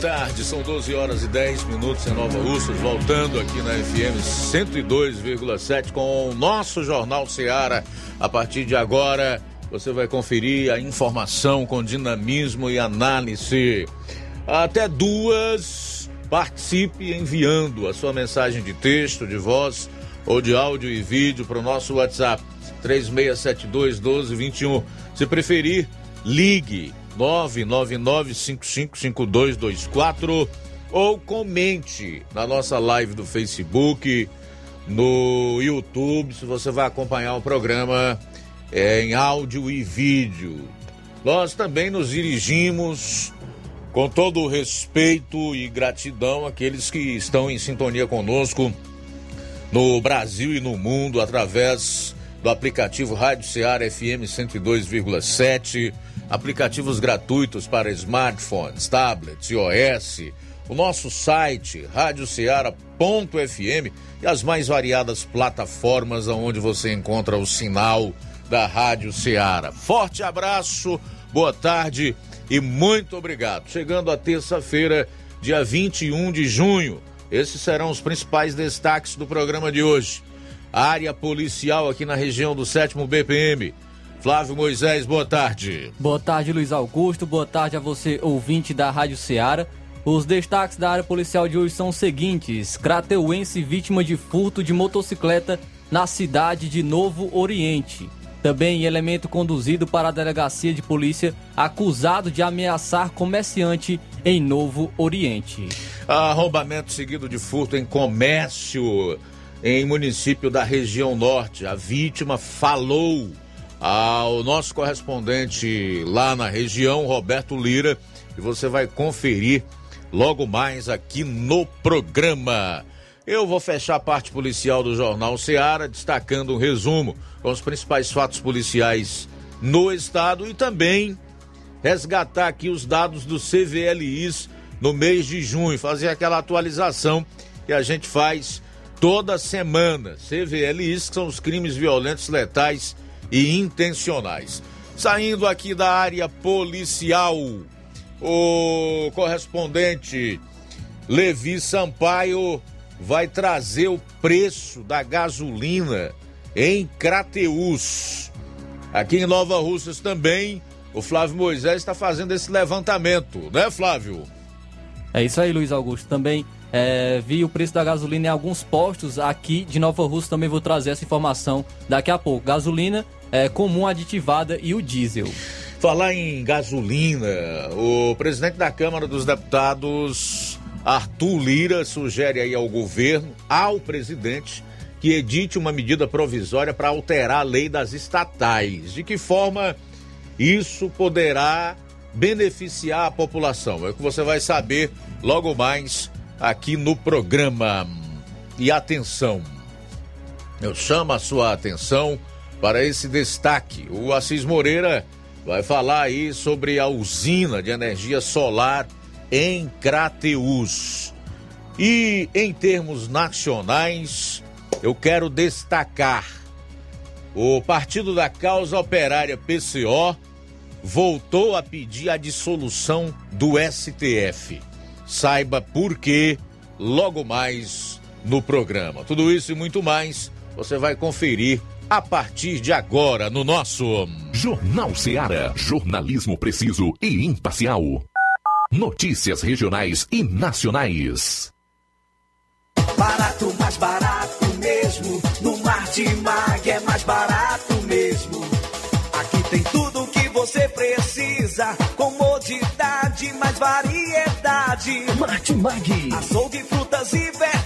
Tarde, são 12 horas e 10 minutos em Nova Russas, voltando aqui na FM 102,7 com o nosso Jornal Seara. A partir de agora, você vai conferir a informação com dinamismo e análise. Até duas, participe enviando a sua mensagem de texto, de voz ou de áudio e vídeo para o nosso WhatsApp 3672 1221. Se preferir, ligue 999555224 ou comente na nossa live do Facebook, no YouTube, se você vai acompanhar o programa é, em áudio e vídeo. Nós também nos dirigimos com todo o respeito e gratidão àqueles que estão em sintonia conosco no Brasil e no mundo através do aplicativo Rádio Ceará FM 102,7 aplicativos gratuitos para smartphones, tablets, iOS, o nosso site radioceara.fm e as mais variadas plataformas onde você encontra o sinal da Rádio Ceará. Forte abraço, boa tarde e muito obrigado. Chegando a terça-feira, dia 21 de junho, esses serão os principais destaques do programa de hoje. Área policial aqui na região do 7 BPM Flávio Moisés, boa tarde. Boa tarde, Luiz Augusto. Boa tarde a você, ouvinte da Rádio Ceará. Os destaques da área policial de hoje são os seguintes: Crateuense vítima de furto de motocicleta na cidade de Novo Oriente. Também elemento conduzido para a delegacia de polícia acusado de ameaçar comerciante em Novo Oriente. Arrombamento seguido de furto em comércio em município da região norte. A vítima falou ao nosso correspondente lá na região, Roberto Lira, e você vai conferir logo mais aqui no programa. Eu vou fechar a parte policial do Jornal Seara, destacando um resumo com os principais fatos policiais no estado e também resgatar aqui os dados do CVLIs no mês de junho, fazer aquela atualização que a gente faz toda semana. CVLIs, que são os crimes violentos letais e intencionais. Saindo aqui da área policial, o correspondente Levi Sampaio vai trazer o preço da gasolina em Crateus. Aqui em Nova Russas também, o Flávio Moisés está fazendo esse levantamento, né, Flávio? É isso aí, Luiz Augusto. Também é, vi o preço da gasolina em alguns postos aqui de Nova Russa. Também vou trazer essa informação daqui a pouco. Gasolina é, comum aditivada e o diesel. Falar em gasolina, o presidente da Câmara dos Deputados, Arthur Lira, sugere aí ao governo, ao presidente, que edite uma medida provisória para alterar a lei das estatais. De que forma isso poderá beneficiar a população? É o que você vai saber logo mais aqui no programa. E atenção, eu chamo a sua atenção para esse destaque. O Assis Moreira vai falar aí sobre a usina de energia solar em Crateus. E em termos nacionais, eu quero destacar o Partido da Causa Operária PCO voltou a pedir a dissolução do STF. Saiba por quê logo mais no programa. Tudo isso e muito mais você vai conferir a partir de agora no nosso Jornal Seara. Jornalismo preciso e imparcial. Notícias regionais e nacionais. Barato, mais barato mesmo. No Martimag é mais barato mesmo. Aqui tem tudo o que você precisa. Comodidade, mais variedade. Martimag. Açougue, frutas e verduras.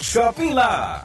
Shopping Lá.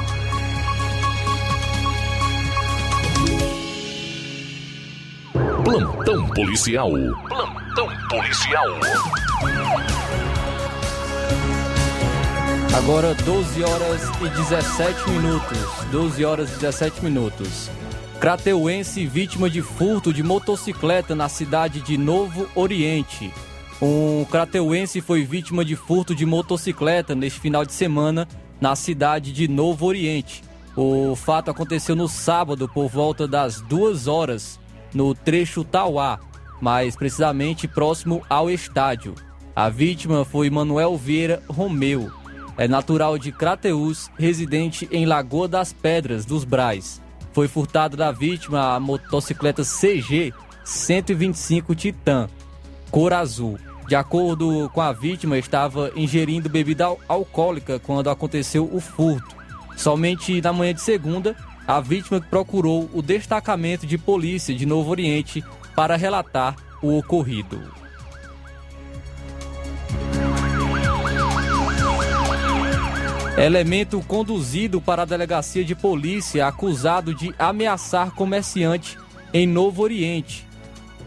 Plantão policial. Plantão policial. Agora 12 horas e 17 minutos. 12 horas e 17 minutos. Crateuense vítima de furto de motocicleta na cidade de Novo Oriente. Um crateuense foi vítima de furto de motocicleta neste final de semana na cidade de Novo Oriente. O fato aconteceu no sábado por volta das duas horas no trecho Tauá, mais precisamente próximo ao estádio. A vítima foi Manuel Vieira Romeu, é natural de Crateús, residente em Lagoa das Pedras dos Brais. Foi furtado da vítima a motocicleta CG 125 Titan, cor azul. De acordo com a vítima, estava ingerindo bebida alcoólica quando aconteceu o furto. Somente na manhã de segunda, a vítima procurou o destacamento de polícia de Novo Oriente para relatar o ocorrido. Elemento conduzido para a delegacia de polícia acusado de ameaçar comerciante em Novo Oriente.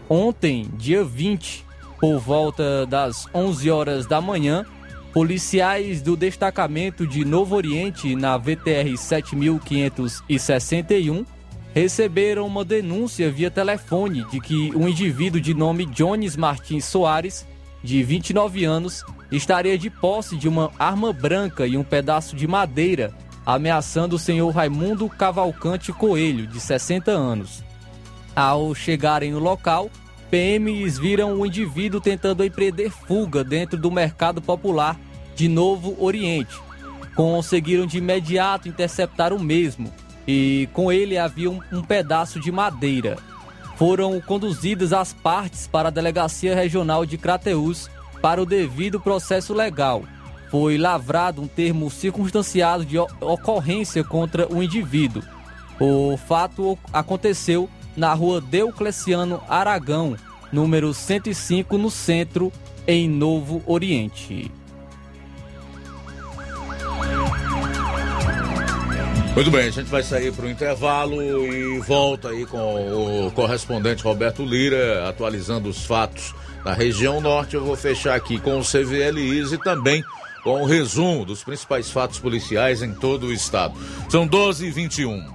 Ontem, dia 20, por volta das 11 horas da manhã, policiais do destacamento de Novo Oriente na VTR 7561 receberam uma denúncia via telefone de que um indivíduo de nome Jones Martins Soares, de 29 anos, estaria de posse de uma arma branca e um pedaço de madeira, ameaçando o senhor Raimundo Cavalcante Coelho, de 60 anos. Ao chegarem no local, PMs viram o indivíduo tentando empreender fuga dentro do mercado popular de Novo Oriente. Conseguiram de imediato interceptar o mesmo e com ele havia um, um pedaço de madeira. Foram conduzidas as partes para a Delegacia Regional de Crateús para o devido processo legal. Foi lavrado um termo circunstanciado de ocorrência contra o indivíduo. O fato aconteceu na rua Deucleciano Aragão, número 105, no centro, em Novo Oriente. Muito bem, a gente vai sair para o intervalo e volta aí com o correspondente Roberto Lira, atualizando os fatos na região norte. Eu vou fechar aqui com o CVLIs e também com o resumo dos principais fatos policiais em todo o estado. São 12 e 21.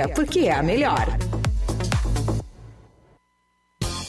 porque é a melhor.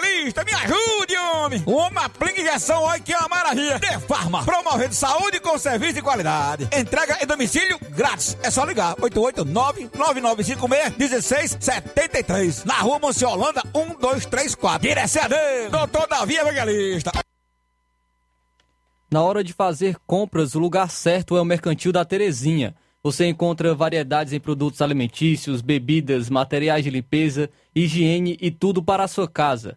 me ajude, homem. Uma aplica injeção, olha que é uma maravilha. De Farma, promovendo saúde com serviço de qualidade. Entrega em domicílio grátis. É só ligar, 889-9956-1673. Na rua Monsiolanda, 1234. Direção a Deus, doutor Davi Evangelista. Na hora de fazer compras, o lugar certo é o Mercantil da Terezinha. Você encontra variedades em produtos alimentícios, bebidas, materiais de limpeza, higiene e tudo para a sua casa.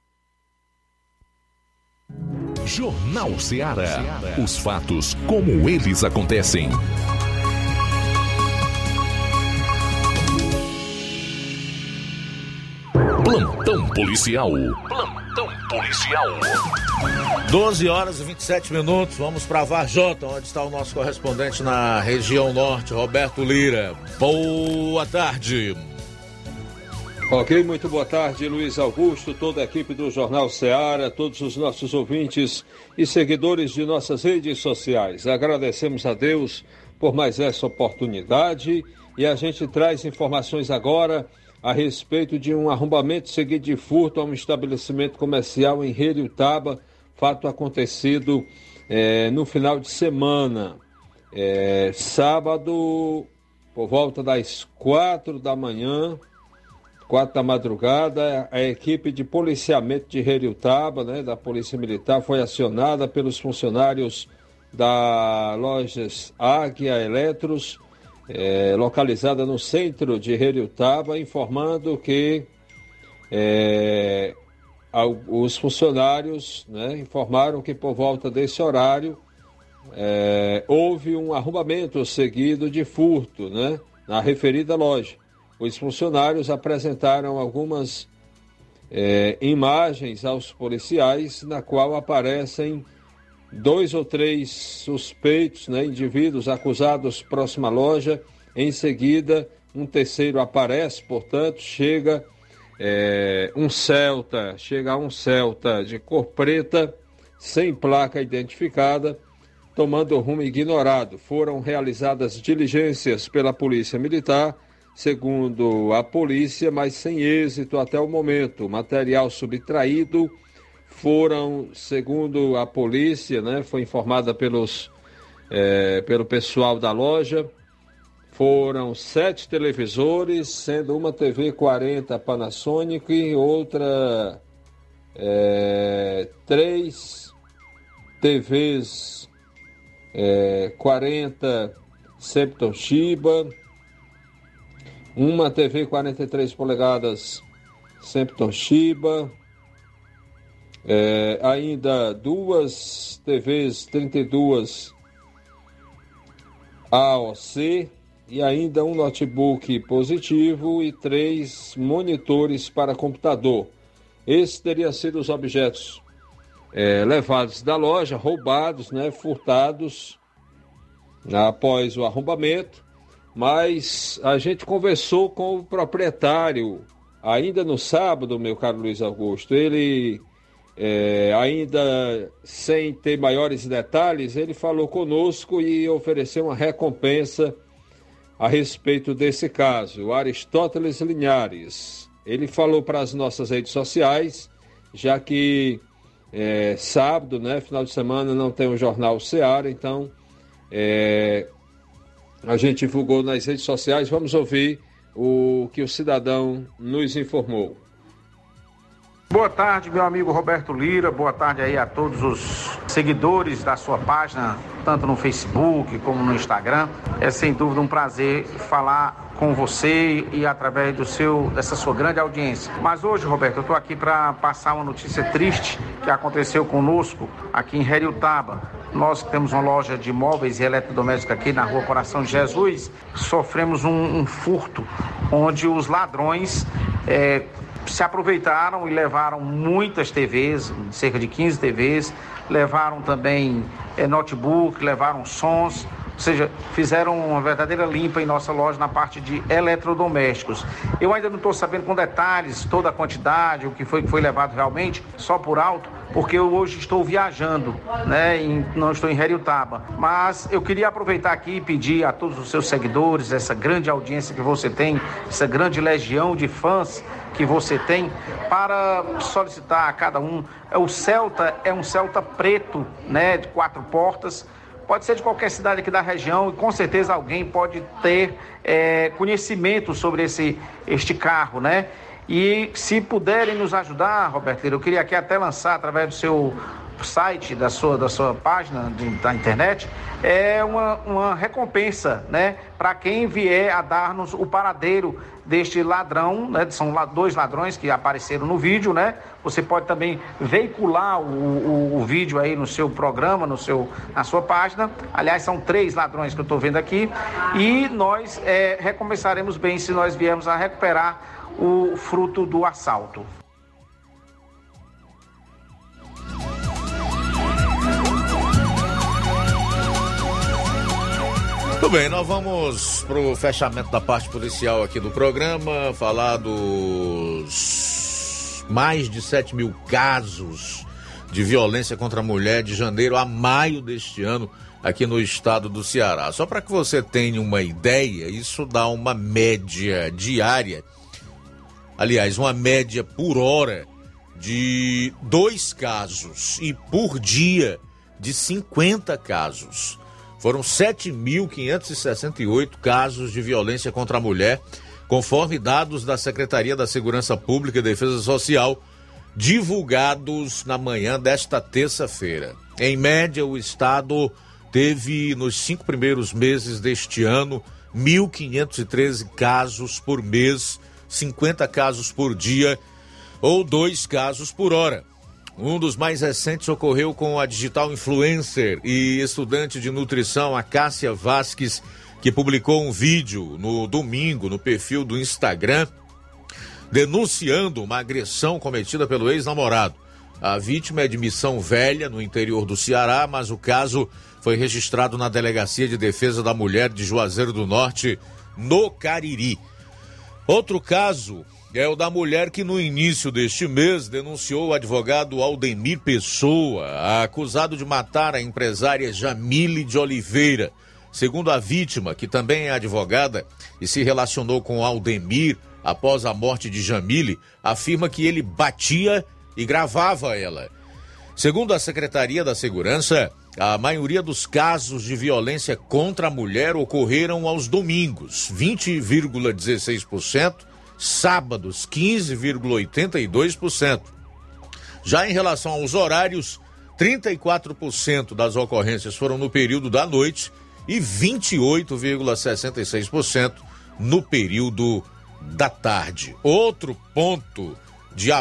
Jornal Ceará. Os fatos como eles acontecem. Plantão policial. Plantão policial. 12 horas e 27 minutos, vamos para Varjota, onde está o nosso correspondente na região norte, Roberto Lira. Boa tarde. Ok, muito boa tarde, Luiz Augusto, toda a equipe do Jornal Ceará, todos os nossos ouvintes e seguidores de nossas redes sociais. Agradecemos a Deus por mais essa oportunidade e a gente traz informações agora a respeito de um arrombamento seguido de furto a um estabelecimento comercial em Taba, fato acontecido eh, no final de semana. Eh, sábado, por volta das quatro da manhã, quatro da madrugada, a equipe de policiamento de Heriutaba, né, da Polícia Militar, foi acionada pelos funcionários da lojas Águia Eletros, é, localizada no centro de Heriutaba, informando que é, os funcionários né, informaram que por volta desse horário é, houve um arrombamento seguido de furto né, na referida loja. Os funcionários apresentaram algumas é, imagens aos policiais, na qual aparecem dois ou três suspeitos, né, indivíduos acusados próxima à loja. Em seguida, um terceiro aparece, portanto, chega é, um Celta, chega um Celta de cor preta, sem placa identificada, tomando rumo ignorado. Foram realizadas diligências pela Polícia Militar segundo a polícia, mas sem êxito até o momento. Material subtraído foram, segundo a polícia, né, foi informada pelos, é, pelo pessoal da loja, foram sete televisores, sendo uma TV 40 Panasonic e outra é, três TVs é, 40 Septon Shiba, uma TV 43 polegadas sempre Toshiba, é, ainda duas TVs 32 AOC e ainda um notebook positivo e três monitores para computador. Esses teriam sido os objetos é, levados da loja, roubados, né, furtados após o arrombamento mas a gente conversou com o proprietário ainda no sábado, meu caro Luiz Augusto. Ele, é, ainda sem ter maiores detalhes, ele falou conosco e ofereceu uma recompensa a respeito desse caso. Aristóteles Linhares. Ele falou para as nossas redes sociais, já que é, sábado, né, final de semana, não tem o Jornal Seara, então é, a gente divulgou nas redes sociais. Vamos ouvir o que o cidadão nos informou. Boa tarde, meu amigo Roberto Lira. Boa tarde aí a todos os seguidores da sua página, tanto no Facebook como no Instagram. É sem dúvida um prazer falar com você e através do seu dessa sua grande audiência. Mas hoje, Roberto, eu estou aqui para passar uma notícia triste que aconteceu conosco aqui em Heriutaba. Nós que temos uma loja de móveis e eletrodomésticos aqui na rua Coração de Jesus, sofremos um, um furto onde os ladrões é, se aproveitaram e levaram muitas TVs, cerca de 15 TVs, levaram também é, notebook, levaram sons, ou seja, fizeram uma verdadeira limpa em nossa loja na parte de eletrodomésticos. Eu ainda não estou sabendo com detalhes toda a quantidade, o que foi que foi levado realmente, só por alto, porque eu hoje estou viajando, né? Em, não estou em Heriutaba. Mas eu queria aproveitar aqui e pedir a todos os seus seguidores, essa grande audiência que você tem, essa grande legião de fãs que você tem, para solicitar a cada um. O Celta é um Celta preto, né? De quatro portas pode ser de qualquer cidade aqui da região e com certeza alguém pode ter é, conhecimento sobre esse, este carro, né? E se puderem nos ajudar, Roberto, eu queria aqui até lançar através do seu site, da sua, da sua página de, da internet, é uma, uma recompensa, né? Para quem vier a dar-nos o paradeiro deste ladrão, né? São dois ladrões que apareceram no vídeo, né? Você pode também veicular o, o, o vídeo aí no seu programa, no seu, na sua página. Aliás, são três ladrões que eu estou vendo aqui. E nós é, recompensaremos bem se nós viermos a recuperar o fruto do assalto. Tudo bem, nós vamos pro fechamento da parte policial aqui do programa, falar dos mais de 7 mil casos de violência contra a mulher de janeiro a maio deste ano aqui no estado do Ceará. Só para que você tenha uma ideia, isso dá uma média diária, aliás, uma média por hora de dois casos e por dia de 50 casos. Foram 7.568 casos de violência contra a mulher, conforme dados da Secretaria da Segurança Pública e Defesa Social, divulgados na manhã desta terça-feira. Em média, o Estado teve, nos cinco primeiros meses deste ano, 1.513 casos por mês, 50 casos por dia ou dois casos por hora. Um dos mais recentes ocorreu com a digital influencer e estudante de nutrição, a Cássia Vasques, que publicou um vídeo no domingo no perfil do Instagram denunciando uma agressão cometida pelo ex-namorado. A vítima é de Missão Velha, no interior do Ceará, mas o caso foi registrado na Delegacia de Defesa da Mulher de Juazeiro do Norte, no Cariri. Outro caso é o da mulher que no início deste mês denunciou o advogado Aldemir Pessoa, acusado de matar a empresária Jamile de Oliveira. Segundo a vítima, que também é advogada e se relacionou com Aldemir após a morte de Jamile, afirma que ele batia e gravava ela. Segundo a Secretaria da Segurança, a maioria dos casos de violência contra a mulher ocorreram aos domingos, 20,16%, sábados 15,82%. Já em relação aos horários, 34% das ocorrências foram no período da noite e 28,66% no período da tarde. Outro ponto de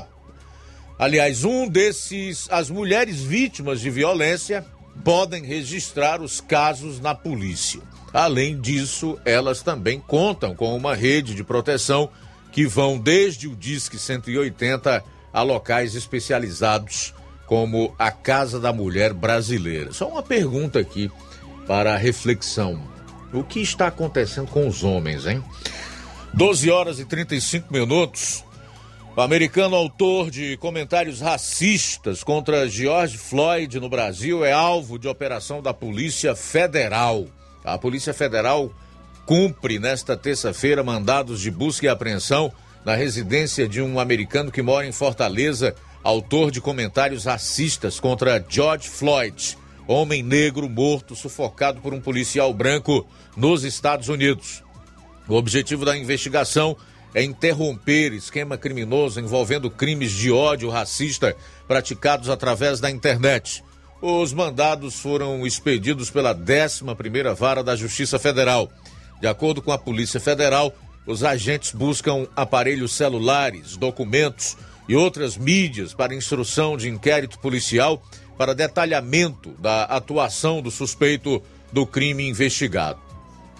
aliás, um desses as mulheres vítimas de violência podem registrar os casos na polícia. Além disso, elas também contam com uma rede de proteção que vão desde o Disque 180 a locais especializados como a Casa da Mulher Brasileira. Só uma pergunta aqui para reflexão. O que está acontecendo com os homens, hein? 12 horas e 35 minutos. O americano autor de comentários racistas contra George Floyd no Brasil é alvo de operação da Polícia Federal. A Polícia Federal cumpre nesta terça-feira mandados de busca e apreensão na residência de um americano que mora em Fortaleza, autor de comentários racistas contra George Floyd, homem negro morto sufocado por um policial branco nos Estados Unidos. O objetivo da investigação é interromper esquema criminoso envolvendo crimes de ódio racista praticados através da internet. Os mandados foram expedidos pela 11ª Vara da Justiça Federal. De acordo com a Polícia Federal, os agentes buscam aparelhos celulares, documentos e outras mídias para instrução de inquérito policial para detalhamento da atuação do suspeito do crime investigado.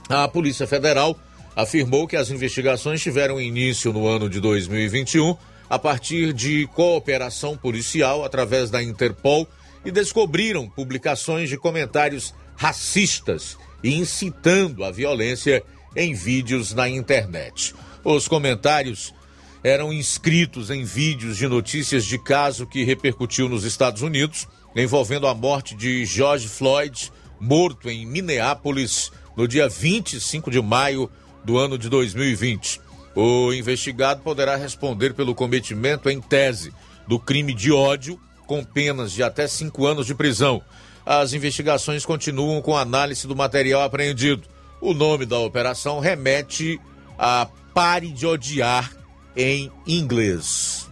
A Polícia Federal afirmou que as investigações tiveram início no ano de 2021 a partir de cooperação policial através da Interpol e descobriram publicações de comentários racistas e incitando a violência em vídeos na internet. Os comentários eram inscritos em vídeos de notícias de caso que repercutiu nos Estados Unidos envolvendo a morte de George Floyd, morto em Minneapolis no dia 25 de maio do ano de 2020. O investigado poderá responder pelo cometimento em tese do crime de ódio, com penas de até cinco anos de prisão. As investigações continuam com análise do material apreendido. O nome da operação remete a Pare de Odiar em inglês.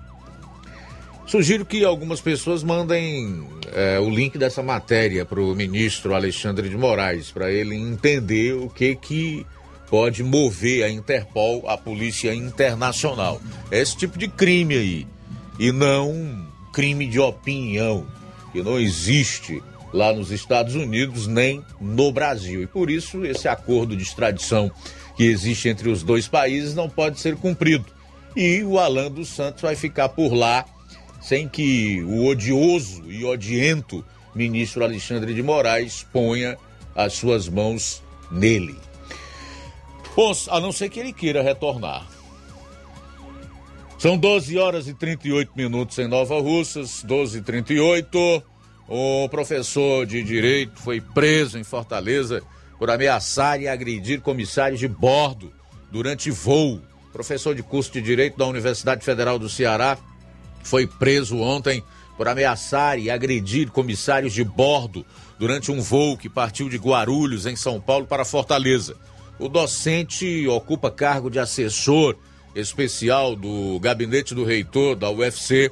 Sugiro que algumas pessoas mandem é, o link dessa matéria para o ministro Alexandre de Moraes, para ele entender o que que pode mover a Interpol, a Polícia Internacional. É esse tipo de crime aí. E não crime de opinião, que não existe lá nos Estados Unidos nem no Brasil. E por isso esse acordo de extradição que existe entre os dois países não pode ser cumprido. E o Alan dos Santos vai ficar por lá sem que o odioso e odiento ministro Alexandre de Moraes ponha as suas mãos nele. A não ser que ele queira retornar. São 12 horas e 38 minutos em Nova Russas, 12 e 38. O professor de direito foi preso em Fortaleza por ameaçar e agredir comissários de bordo durante voo. Professor de curso de direito da Universidade Federal do Ceará foi preso ontem por ameaçar e agredir comissários de bordo durante um voo que partiu de Guarulhos, em São Paulo, para Fortaleza. O docente ocupa cargo de assessor especial do gabinete do reitor da UFC,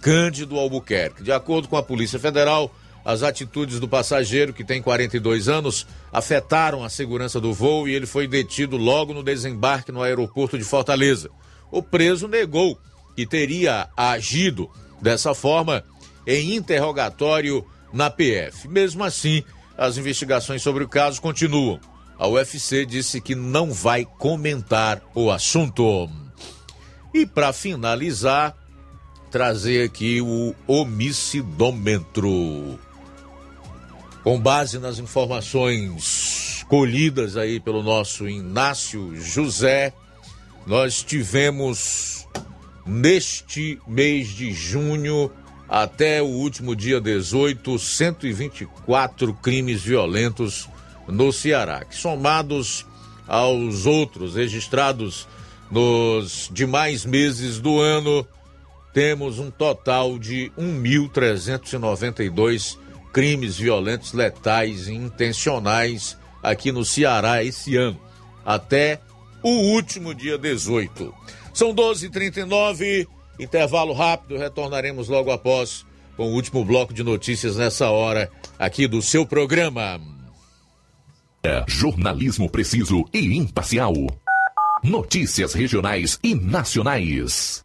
Cândido Albuquerque. De acordo com a Polícia Federal, as atitudes do passageiro, que tem 42 anos, afetaram a segurança do voo e ele foi detido logo no desembarque no aeroporto de Fortaleza. O preso negou que teria agido dessa forma em interrogatório na PF. Mesmo assim, as investigações sobre o caso continuam. A UFC disse que não vai comentar o assunto. E para finalizar, trazer aqui o homicidômetro. Com base nas informações colhidas aí pelo nosso Inácio José, nós tivemos neste mês de junho até o último dia 18, 124 crimes violentos no Ceará, que somados aos outros registrados nos demais meses do ano, temos um total de 1.392 crimes violentos letais e intencionais aqui no Ceará esse ano, até o último dia 18. São 12h39, intervalo rápido, retornaremos logo após com o último bloco de notícias nessa hora aqui do seu programa. É jornalismo preciso e imparcial. Notícias regionais e nacionais.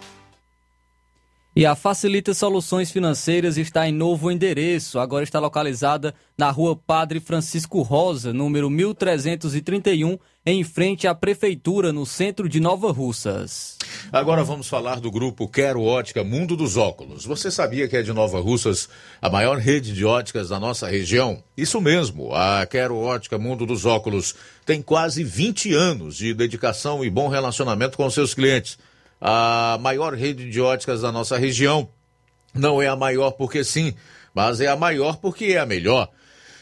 E a Facilita Soluções Financeiras está em novo endereço. Agora está localizada na rua Padre Francisco Rosa, número 1331, em frente à Prefeitura, no centro de Nova Russas. Agora vamos falar do grupo Quero Ótica Mundo dos Óculos. Você sabia que é de Nova Russas a maior rede de óticas da nossa região? Isso mesmo, a Quero Ótica Mundo dos Óculos tem quase 20 anos de dedicação e bom relacionamento com seus clientes a maior rede de óticas da nossa região. Não é a maior porque sim, mas é a maior porque é a melhor.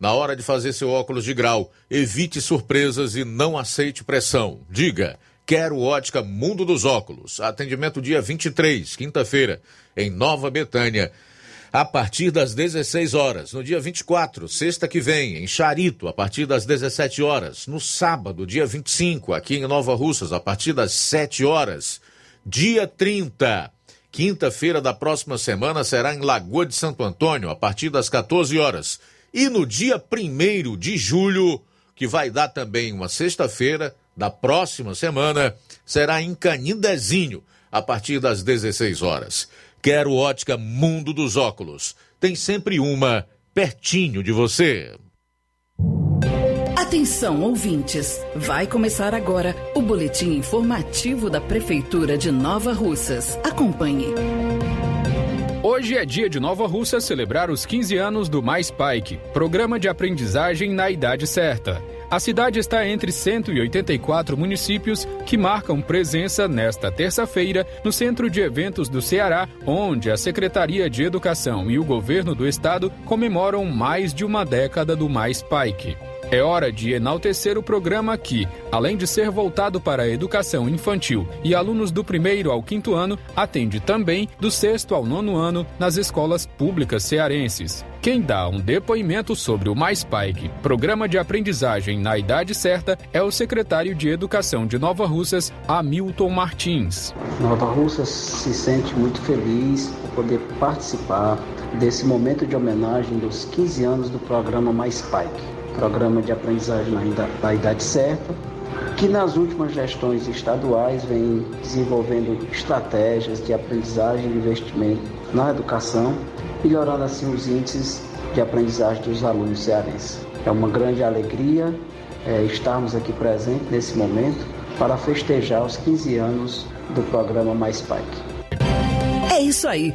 na hora de fazer seu óculos de grau, evite surpresas e não aceite pressão. Diga, quero ótica Mundo dos Óculos. Atendimento dia 23, quinta-feira, em Nova Betânia. A partir das 16 horas. No dia 24, sexta que vem, em Charito, a partir das 17 horas. No sábado, dia 25, aqui em Nova Russas, a partir das 7 horas. Dia 30. Quinta-feira da próxima semana será em Lagoa de Santo Antônio, a partir das 14 horas. E no dia 1 de julho, que vai dar também uma sexta-feira da próxima semana, será em Canindezinho, a partir das 16 horas. Quero ótica Mundo dos Óculos. Tem sempre uma pertinho de você. Atenção, ouvintes! Vai começar agora o boletim informativo da Prefeitura de Nova Russas. Acompanhe. Hoje é dia de Nova Russa celebrar os 15 anos do Mais Pike, programa de aprendizagem na idade certa. A cidade está entre 184 municípios que marcam presença nesta terça-feira no Centro de Eventos do Ceará, onde a Secretaria de Educação e o Governo do Estado comemoram mais de uma década do Mais Pike. É hora de enaltecer o programa que, além de ser voltado para a educação infantil e alunos do primeiro ao quinto ano, atende também do sexto ao nono ano nas escolas públicas cearenses. Quem dá um depoimento sobre o Mais Pike, programa de aprendizagem na idade certa, é o secretário de Educação de Nova Russas, Hamilton Martins. Nova Russas se sente muito feliz por poder participar desse momento de homenagem dos 15 anos do programa Mais Pike programa de aprendizagem na idade certa, que nas últimas gestões estaduais vem desenvolvendo estratégias de aprendizagem e investimento na educação, melhorando assim os índices de aprendizagem dos alunos cearenses. É uma grande alegria é, estarmos aqui presentes nesse momento para festejar os 15 anos do programa Mais Pike. É isso aí.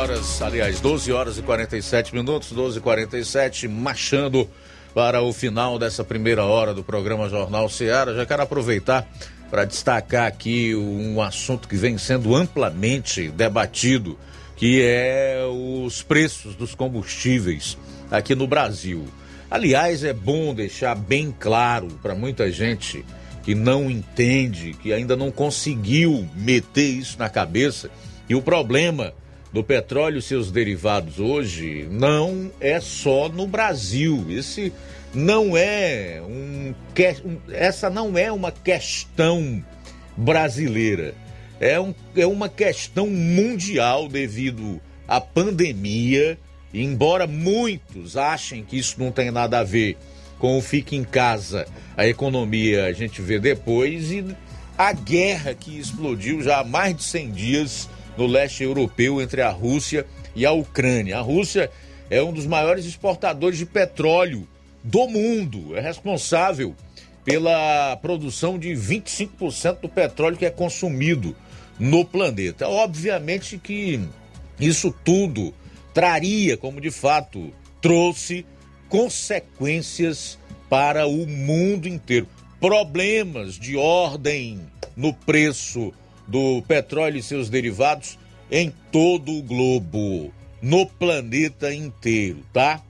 Horas, aliás, 12 horas e 47 minutos, 12 e 47, marchando para o final dessa primeira hora do programa Jornal Seara. Já quero aproveitar para destacar aqui um assunto que vem sendo amplamente debatido, que é os preços dos combustíveis aqui no Brasil. Aliás, é bom deixar bem claro para muita gente que não entende, que ainda não conseguiu meter isso na cabeça e o problema do petróleo e seus derivados hoje não é só no Brasil. Esse não é um essa não é uma questão brasileira. É, um, é uma questão mundial devido à pandemia. Embora muitos achem que isso não tem nada a ver com o fique em casa, a economia a gente vê depois e a guerra que explodiu já há mais de 100 dias no leste europeu entre a Rússia e a Ucrânia. A Rússia é um dos maiores exportadores de petróleo do mundo, é responsável pela produção de 25% do petróleo que é consumido no planeta. Obviamente que isso tudo traria, como de fato trouxe, consequências para o mundo inteiro. Problemas de ordem no preço do petróleo e seus derivados em todo o globo, no planeta inteiro, tá?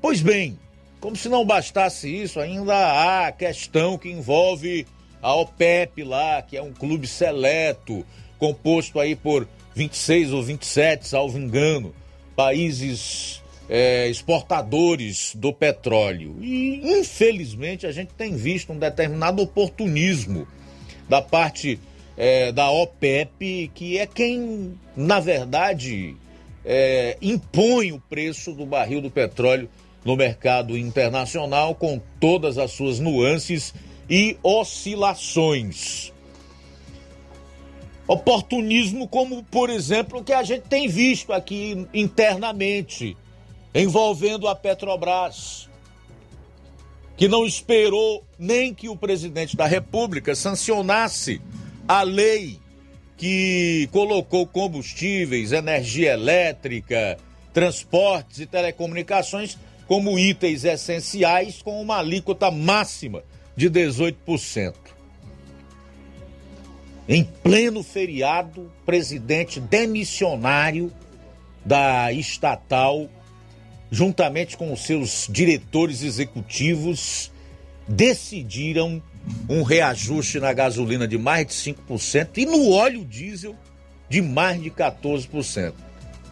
Pois bem, como se não bastasse isso, ainda há a questão que envolve a OPEP lá, que é um clube seleto, composto aí por 26 ou 27, salvo engano, países é, exportadores do petróleo. E, infelizmente, a gente tem visto um determinado oportunismo da parte é, da OPEP, que é quem, na verdade, é, impõe o preço do barril do petróleo no mercado internacional, com todas as suas nuances e oscilações. Oportunismo, como por exemplo o que a gente tem visto aqui internamente, envolvendo a Petrobras, que não esperou nem que o presidente da República sancionasse a lei que colocou combustíveis, energia elétrica, transportes e telecomunicações como itens essenciais com uma alíquota máxima de 18%. Em pleno feriado, presidente demissionário da estatal, juntamente com os seus diretores executivos, decidiram um reajuste na gasolina de mais de 5% e no óleo diesel de mais de 14%.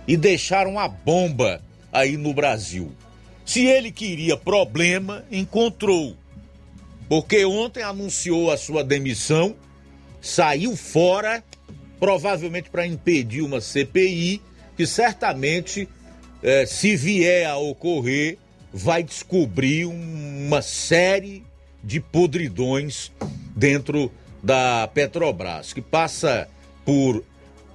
E deixaram a bomba aí no Brasil. Se ele queria problema, encontrou. Porque ontem anunciou a sua demissão, saiu fora, provavelmente para impedir uma CPI, que certamente, eh, se vier a ocorrer, vai descobrir uma série de podridões dentro da Petrobras, que passa por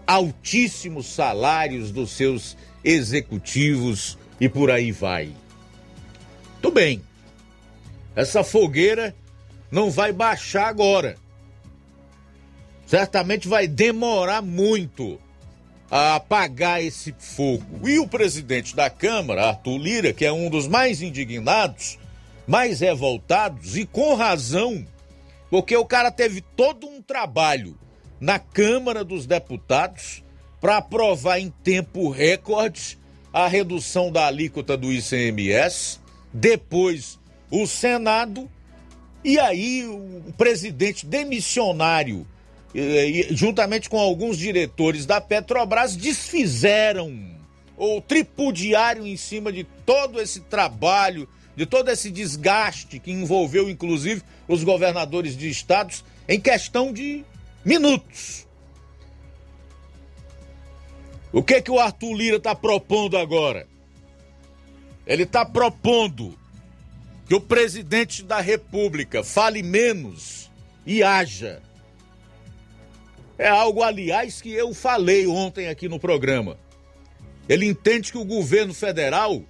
altíssimos salários dos seus executivos e por aí vai. Tudo bem. Essa fogueira não vai baixar agora. Certamente vai demorar muito a apagar esse fogo. E o presidente da Câmara, Arthur Lira, que é um dos mais indignados, mais revoltados e com razão, porque o cara teve todo um trabalho na Câmara dos Deputados para aprovar em tempo recorde a redução da alíquota do ICMS, depois o Senado e aí o presidente demissionário, juntamente com alguns diretores da Petrobras, desfizeram ou tripudiaram em cima de todo esse trabalho, de todo esse desgaste que envolveu inclusive os governadores de estados em questão de minutos. O que que o Arthur Lira está propondo agora? Ele está propondo que o presidente da República fale menos e haja. É algo, aliás, que eu falei ontem aqui no programa. Ele entende que o governo federal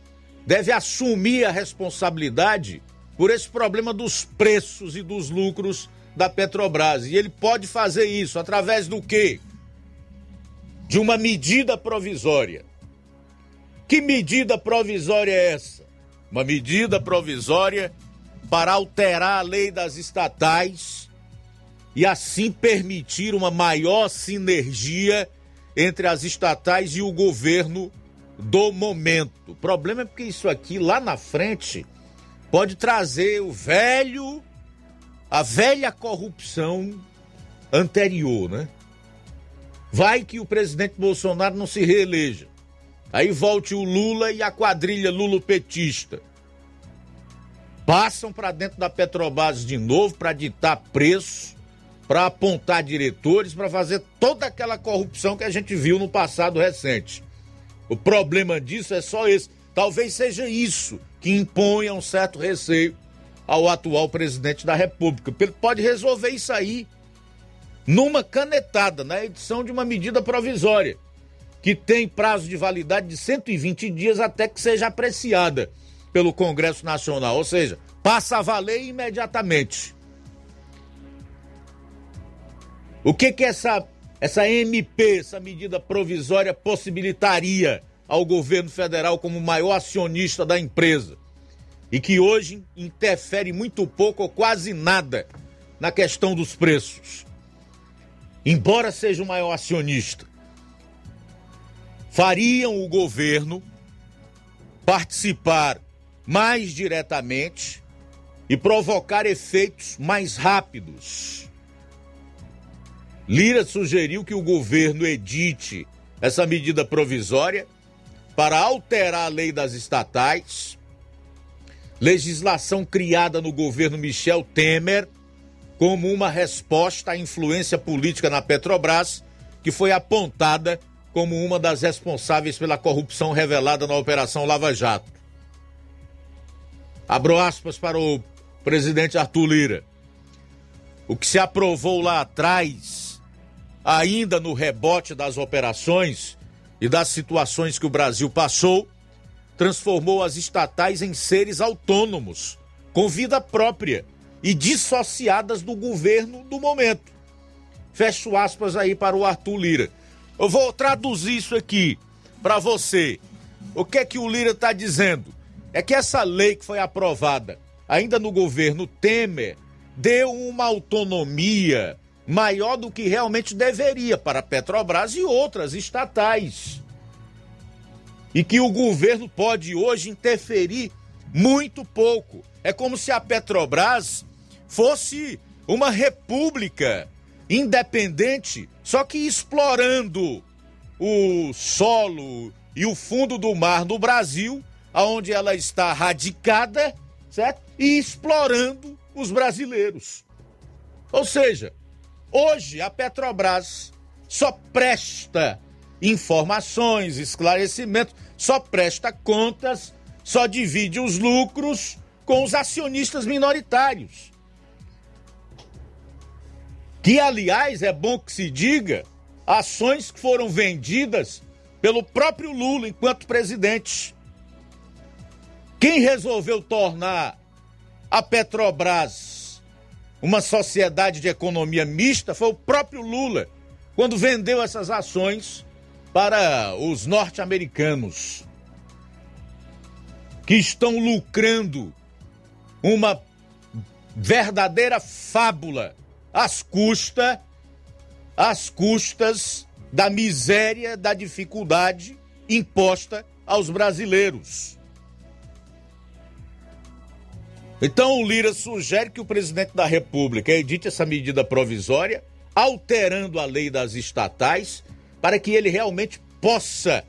deve assumir a responsabilidade por esse problema dos preços e dos lucros da Petrobras. E ele pode fazer isso através do quê? De uma medida provisória. Que medida provisória é essa? Uma medida provisória para alterar a lei das estatais e assim permitir uma maior sinergia entre as estatais e o governo do momento. O problema é porque isso aqui lá na frente pode trazer o velho, a velha corrupção anterior, né? Vai que o presidente Bolsonaro não se reeleja. Aí volte o Lula e a quadrilha lulopetista. Passam para dentro da Petrobras de novo para ditar preço, para apontar diretores, para fazer toda aquela corrupção que a gente viu no passado recente. O problema disso é só esse. Talvez seja isso que imponha um certo receio ao atual presidente da República. Ele pode resolver isso aí numa canetada, na edição de uma medida provisória, que tem prazo de validade de 120 dias até que seja apreciada pelo Congresso Nacional. Ou seja, passa a valer imediatamente. O que que essa essa MP, essa medida provisória, possibilitaria ao governo federal como maior acionista da empresa e que hoje interfere muito pouco ou quase nada na questão dos preços. Embora seja o maior acionista, fariam o governo participar mais diretamente e provocar efeitos mais rápidos Lira sugeriu que o governo edite essa medida provisória para alterar a lei das estatais, legislação criada no governo Michel Temer como uma resposta à influência política na Petrobras, que foi apontada como uma das responsáveis pela corrupção revelada na Operação Lava Jato. Abro aspas para o presidente Arthur Lira. O que se aprovou lá atrás ainda no rebote das operações e das situações que o Brasil passou, transformou as estatais em seres autônomos, com vida própria e dissociadas do governo do momento. Fecho aspas aí para o Arthur Lira. Eu vou traduzir isso aqui para você. O que é que o Lira está dizendo? É que essa lei que foi aprovada ainda no governo Temer deu uma autonomia maior do que realmente deveria para a Petrobras e outras estatais. e que o governo pode hoje interferir muito pouco. É como se a Petrobras fosse uma república independente, só que explorando o solo e o fundo do mar no Brasil, aonde ela está radicada, certo? E explorando os brasileiros. Ou seja, hoje a Petrobras só presta informações, esclarecimentos, só presta contas, só divide os lucros com os acionistas minoritários. Que, aliás, é bom que se diga, ações que foram vendidas pelo próprio Lula enquanto presidente. Quem resolveu tornar a Petrobras uma sociedade de economia mista foi o próprio Lula, quando vendeu essas ações para os norte-americanos, que estão lucrando uma verdadeira fábula às custas, às custas da miséria, da dificuldade imposta aos brasileiros. Então o Lira sugere que o presidente da República edite essa medida provisória, alterando a lei das estatais, para que ele realmente possa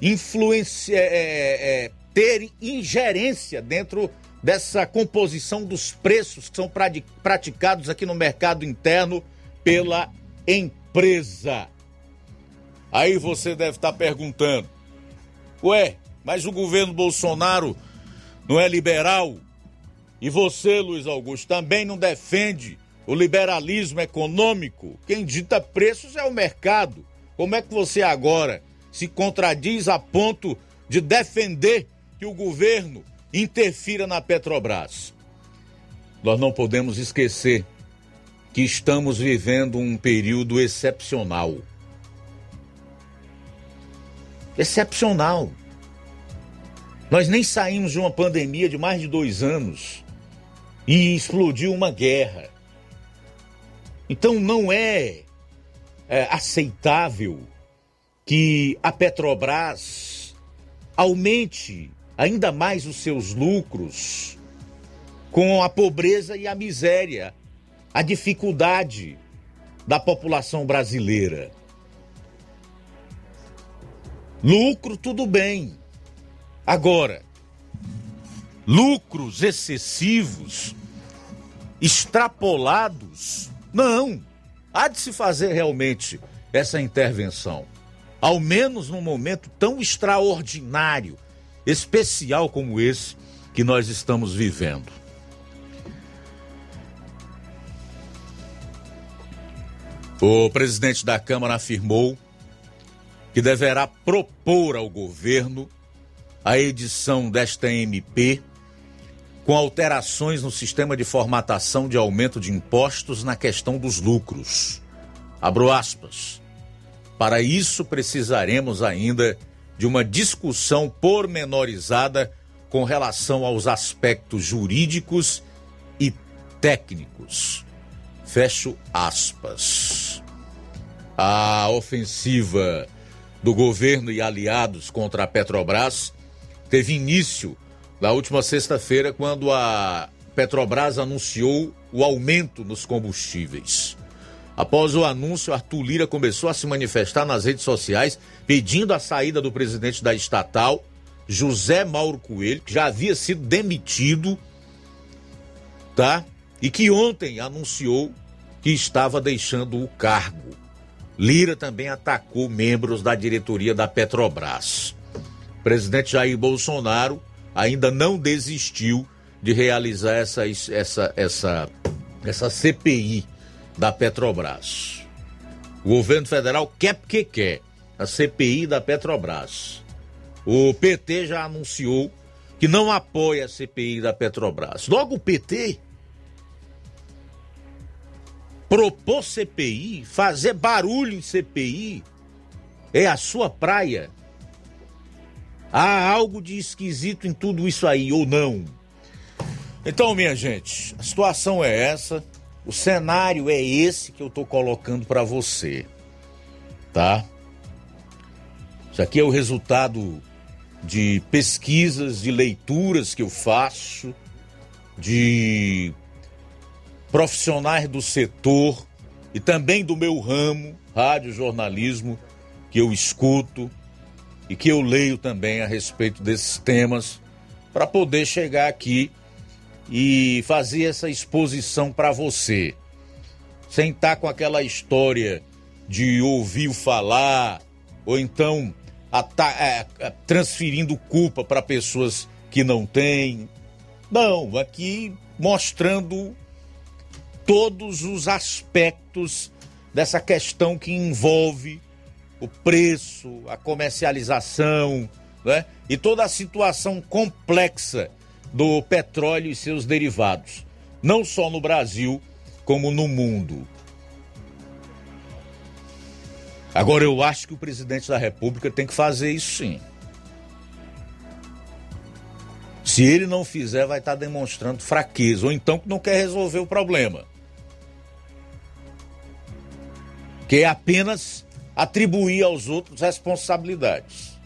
é, é, é, ter ingerência dentro dessa composição dos preços que são praticados aqui no mercado interno pela empresa. Aí você deve estar perguntando: ué, mas o governo Bolsonaro não é liberal? E você, Luiz Augusto, também não defende o liberalismo econômico? Quem dita preços é o mercado. Como é que você agora se contradiz a ponto de defender que o governo interfira na Petrobras. Nós não podemos esquecer que estamos vivendo um período excepcional. Excepcional. Nós nem saímos de uma pandemia de mais de dois anos e explodiu uma guerra. Então não é, é aceitável que a Petrobras aumente ainda mais os seus lucros com a pobreza e a miséria, a dificuldade da população brasileira. Lucro, tudo bem. Agora, lucros excessivos, extrapolados, não. Há de se fazer realmente essa intervenção. Ao menos num momento tão extraordinário especial como esse que nós estamos vivendo. O presidente da Câmara afirmou que deverá propor ao governo a edição desta MP com alterações no sistema de formatação de aumento de impostos na questão dos lucros. Abro aspas. Para isso precisaremos ainda de uma discussão pormenorizada com relação aos aspectos jurídicos e técnicos. Fecho aspas. A ofensiva do governo e aliados contra a Petrobras teve início na última sexta-feira, quando a Petrobras anunciou o aumento nos combustíveis. Após o anúncio, Arthur Lira começou a se manifestar nas redes sociais pedindo a saída do presidente da estatal, José Mauro Coelho, que já havia sido demitido, tá? E que ontem anunciou que estava deixando o cargo. Lira também atacou membros da diretoria da Petrobras. O presidente Jair Bolsonaro ainda não desistiu de realizar essa, essa, essa, essa CPI da Petrobras. O governo federal quer porque quer a CPI da Petrobras. O PT já anunciou que não apoia a CPI da Petrobras. Logo o PT propor CPI, fazer barulho em CPI, é a sua praia. Há algo de esquisito em tudo isso aí, ou não? Então, minha gente, a situação é essa. O cenário é esse que eu estou colocando para você, tá? Isso aqui é o resultado de pesquisas, de leituras que eu faço, de profissionais do setor e também do meu ramo, rádio jornalismo, que eu escuto e que eu leio também a respeito desses temas para poder chegar aqui e fazer essa exposição para você, sem estar com aquela história de ouvir falar ou então é, transferindo culpa para pessoas que não têm. Não, aqui mostrando todos os aspectos dessa questão que envolve o preço, a comercialização né? e toda a situação complexa do petróleo e seus derivados, não só no Brasil, como no mundo. Agora, eu acho que o presidente da República tem que fazer isso sim. Se ele não fizer, vai estar demonstrando fraqueza, ou então que não quer resolver o problema. Que é apenas atribuir aos outros responsabilidades.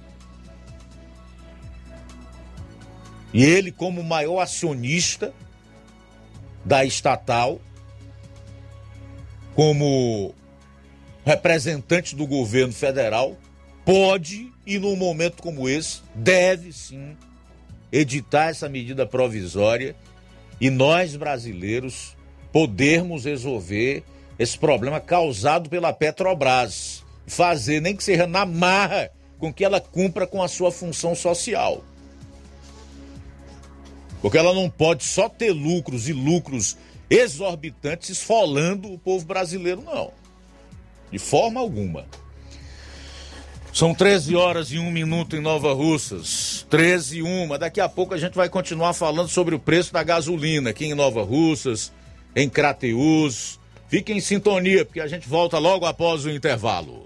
E ele, como maior acionista da estatal, como representante do governo federal, pode e num momento como esse deve sim editar essa medida provisória e nós brasileiros podermos resolver esse problema causado pela Petrobras, fazer nem que seja na marra com que ela cumpra com a sua função social. Porque ela não pode só ter lucros e lucros exorbitantes esfolando o povo brasileiro, não. De forma alguma. São 13 horas e 1 minuto em Nova Russas. 13 e 1. Daqui a pouco a gente vai continuar falando sobre o preço da gasolina aqui em Nova Russas, em Crateus. Fiquem em sintonia, porque a gente volta logo após o intervalo.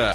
Uh,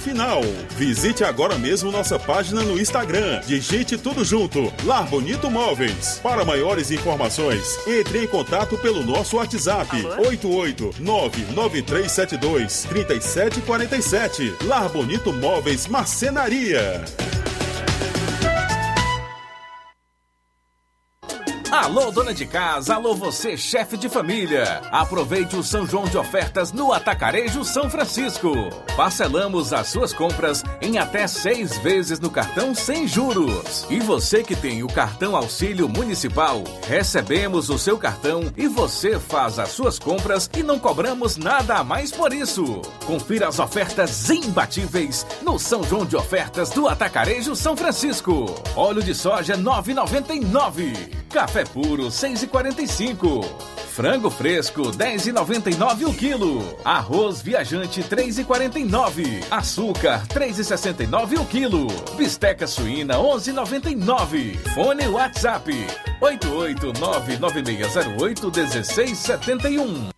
final. Visite agora mesmo nossa página no Instagram. Digite tudo junto. Lar Bonito Móveis. Para maiores informações, entre em contato pelo nosso WhatsApp 889-9372-3747. Lar Bonito Móveis Marcenaria. Alô, dona de casa, alô, você, chefe de família. Aproveite o São João de ofertas no Atacarejo São Francisco. Parcelamos as suas compras em até seis vezes no cartão sem juros. E você que tem o cartão Auxílio Municipal, recebemos o seu cartão e você faz as suas compras e não cobramos nada a mais por isso. Confira as ofertas imbatíveis no São João de ofertas do Atacarejo São Francisco. Óleo de soja 9,99. Café puro 6,45. Frango fresco 10,99 o quilo. Arroz viajante 3,49. Açúcar 3,69 o quilo. Bisteca suína 11,99. Fone WhatsApp 88996081671.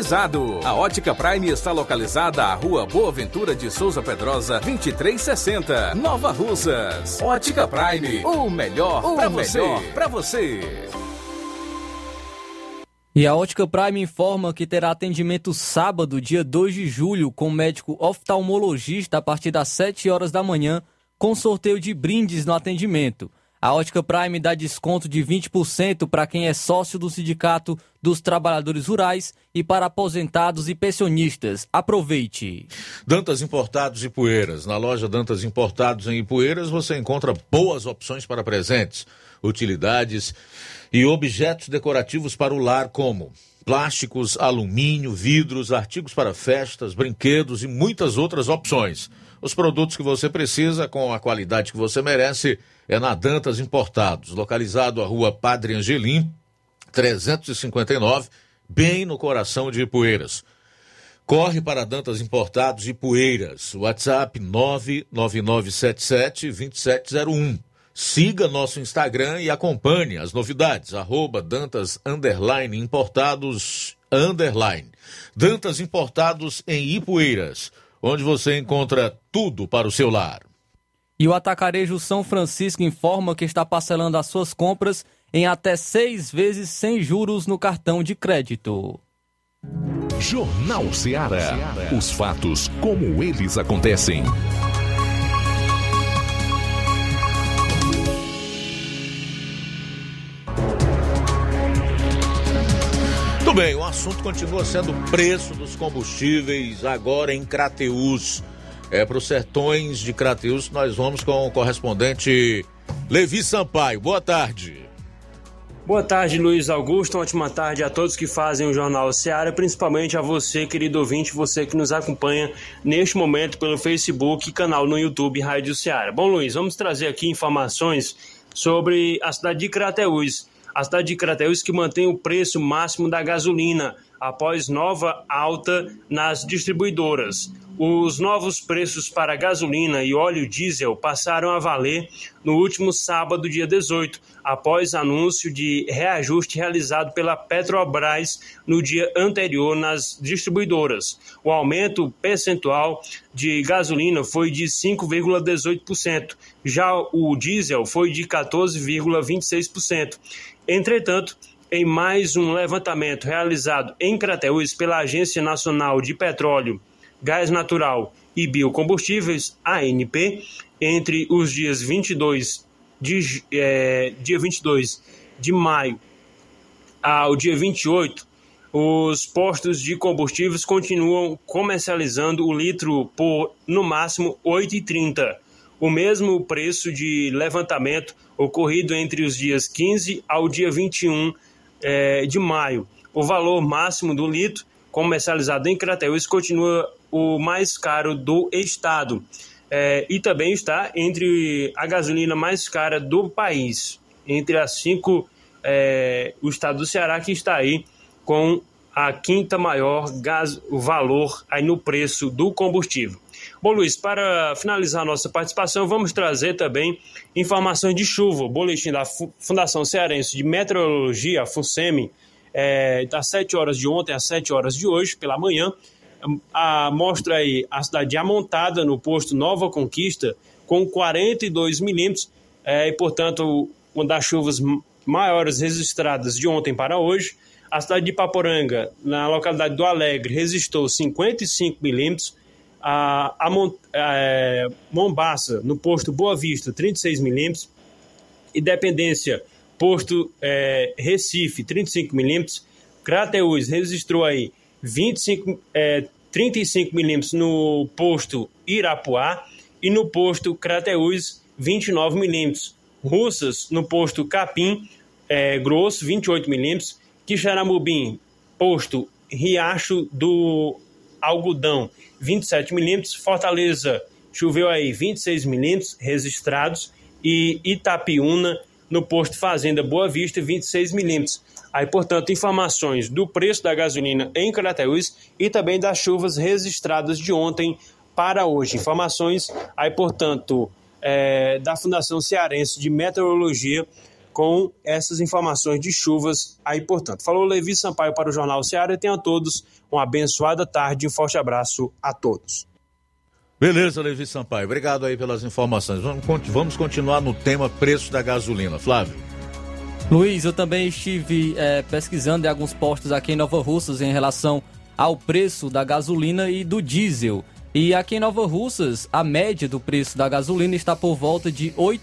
A Ótica Prime está localizada à Rua Boa Ventura de Souza Pedrosa, 2360, Nova Russas. Ótica Prime, o melhor para você. Pra você. E a Ótica Prime informa que terá atendimento sábado, dia 2 de julho, com médico oftalmologista a partir das 7 horas da manhã, com sorteio de brindes no atendimento. A Ótica Prime dá desconto de 20% para quem é sócio do Sindicato dos Trabalhadores Rurais e para aposentados e pensionistas. Aproveite! Dantas Importados e Poeiras. Na loja Dantas Importados em Ipueiras você encontra boas opções para presentes, utilidades e objetos decorativos para o lar, como plásticos, alumínio, vidros, artigos para festas, brinquedos e muitas outras opções. Os produtos que você precisa com a qualidade que você merece é na Dantas Importados, localizado à rua Padre Angelim, 359, bem no coração de Ipueiras. Corre para Dantas Importados e Poeiras. WhatsApp 99977-2701. Siga nosso Instagram e acompanhe as novidades. Arroba Dantas Underline Importados Underline. Dantas Importados em Ipueiras, onde você encontra tudo para o seu lar. E o Atacarejo São Francisco informa que está parcelando as suas compras em até seis vezes sem juros no cartão de crédito. Jornal Ceará. Os fatos como eles acontecem. Muito bem, o assunto continua sendo o preço dos combustíveis agora em Crateus. É para os sertões de Crateus, nós vamos com o correspondente Levi Sampaio. Boa tarde. Boa tarde, Luiz Augusto. Uma ótima tarde a todos que fazem o Jornal Seara, principalmente a você, querido ouvinte, você que nos acompanha neste momento pelo Facebook canal no YouTube Rádio Seara. Bom, Luiz, vamos trazer aqui informações sobre a cidade de Crateús. A cidade de Crateús que mantém o preço máximo da gasolina após nova alta nas distribuidoras. Os novos preços para gasolina e óleo diesel passaram a valer no último sábado, dia 18, após anúncio de reajuste realizado pela Petrobras no dia anterior nas distribuidoras. O aumento percentual de gasolina foi de 5,18%, já o diesel foi de 14,26%. Entretanto, em mais um levantamento realizado em Crateús pela Agência Nacional de Petróleo gás natural e biocombustíveis, ANP, entre os dias 22 de, é, dia 22 de maio ao dia 28, os postos de combustíveis continuam comercializando o litro por, no máximo, R$ 8,30. O mesmo preço de levantamento ocorrido entre os dias 15 ao dia 21 é, de maio. O valor máximo do litro comercializado em Crateús continua o mais caro do estado. É, e também está entre a gasolina mais cara do país, entre as cinco, é, o estado do Ceará que está aí com a quinta maior gás, o valor aí no preço do combustível. Bom, Luiz, para finalizar nossa participação, vamos trazer também informações de chuva. O boletim da Fundação Cearense de Meteorologia, FUNSEMI, é, das 7 horas de ontem às 7 horas de hoje, pela manhã, a, mostra aí a cidade de Amontada, no posto Nova Conquista, com 42 milímetros, é, e, portanto, uma das chuvas maiores registradas de ontem para hoje. A cidade de Paporanga, na localidade do Alegre, registrou 55 milímetros. A, a, a é, Mombaça, no posto Boa Vista, 36 milímetros. Independência, posto é, Recife, 35 milímetros. Crateús registrou aí 25, é, 35 milímetros no posto Irapuá e no posto Crateús 29 milímetros. Russas no posto Capim é, Grosso 28 milímetros. Quixaramubim, posto Riacho do Algodão 27 milímetros. Fortaleza choveu aí 26 milímetros registrados e Itapiúna no posto Fazenda Boa Vista 26 milímetros. Aí, portanto, informações do preço da gasolina em Crateús e também das chuvas registradas de ontem para hoje. Informações aí, portanto, é, da Fundação Cearense de Meteorologia com essas informações de chuvas aí, portanto. Falou Levi Sampaio para o Jornal Ceará tenham todos uma abençoada tarde e um forte abraço a todos. Beleza, Levi Sampaio. Obrigado aí pelas informações. Vamos continuar no tema preço da gasolina. Flávio. Luiz, eu também estive é, pesquisando em alguns postos aqui em Nova Russas em relação ao preço da gasolina e do diesel. E aqui em Nova Russas, a média do preço da gasolina está por volta de R$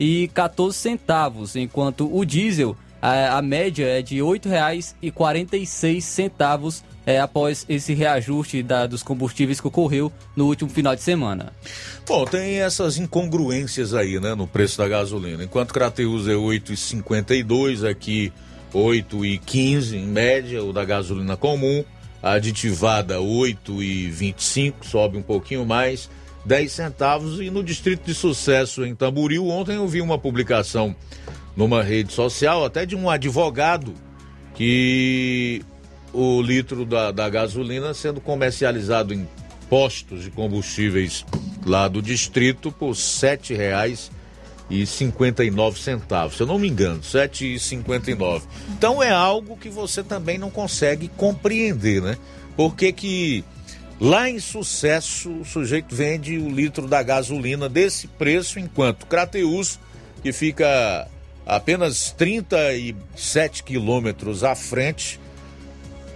8,14, enquanto o diesel, a, a média é de R$ 8,46 é, após esse reajuste da, dos combustíveis que ocorreu no último final de semana. Bom, tem essas incongruências aí, né, no preço da gasolina. Enquanto Crateus é 8,52, aqui 8,15 em média, o da gasolina comum, aditivada 8,25, sobe um pouquinho mais, 10 centavos. E no Distrito de Sucesso, em Tamboril, ontem eu vi uma publicação numa rede social, até de um advogado, que o litro da, da gasolina sendo comercializado em postos de combustíveis lá do distrito por R$ 7,59, se eu não me engano, R$ 7,59. Então é algo que você também não consegue compreender, né? Porque que lá em Sucesso o sujeito vende o litro da gasolina desse preço, enquanto Crateus, que fica apenas 37 quilômetros à frente,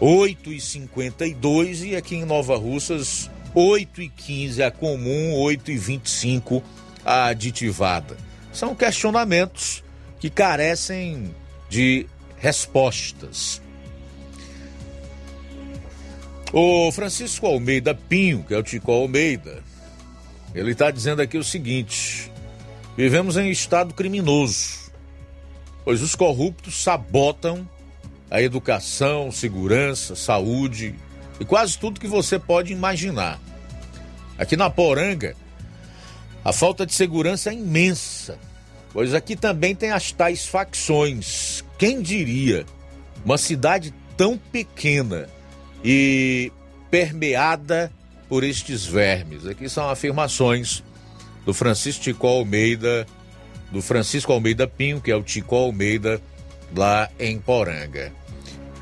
8,52 e aqui em Nova Russas 8,15 a comum, 8,25 a aditivada. São questionamentos que carecem de respostas. O Francisco Almeida Pinho, que é o Tico Almeida, ele está dizendo aqui o seguinte: vivemos em estado criminoso, pois os corruptos sabotam a educação, segurança, saúde e quase tudo que você pode imaginar. Aqui na Poranga, a falta de segurança é imensa, pois aqui também tem as tais facções. Quem diria? Uma cidade tão pequena e permeada por estes vermes. Aqui são afirmações do Francisco Tico Almeida, do Francisco Almeida Pinho, que é o Tico Almeida, lá em Poranga.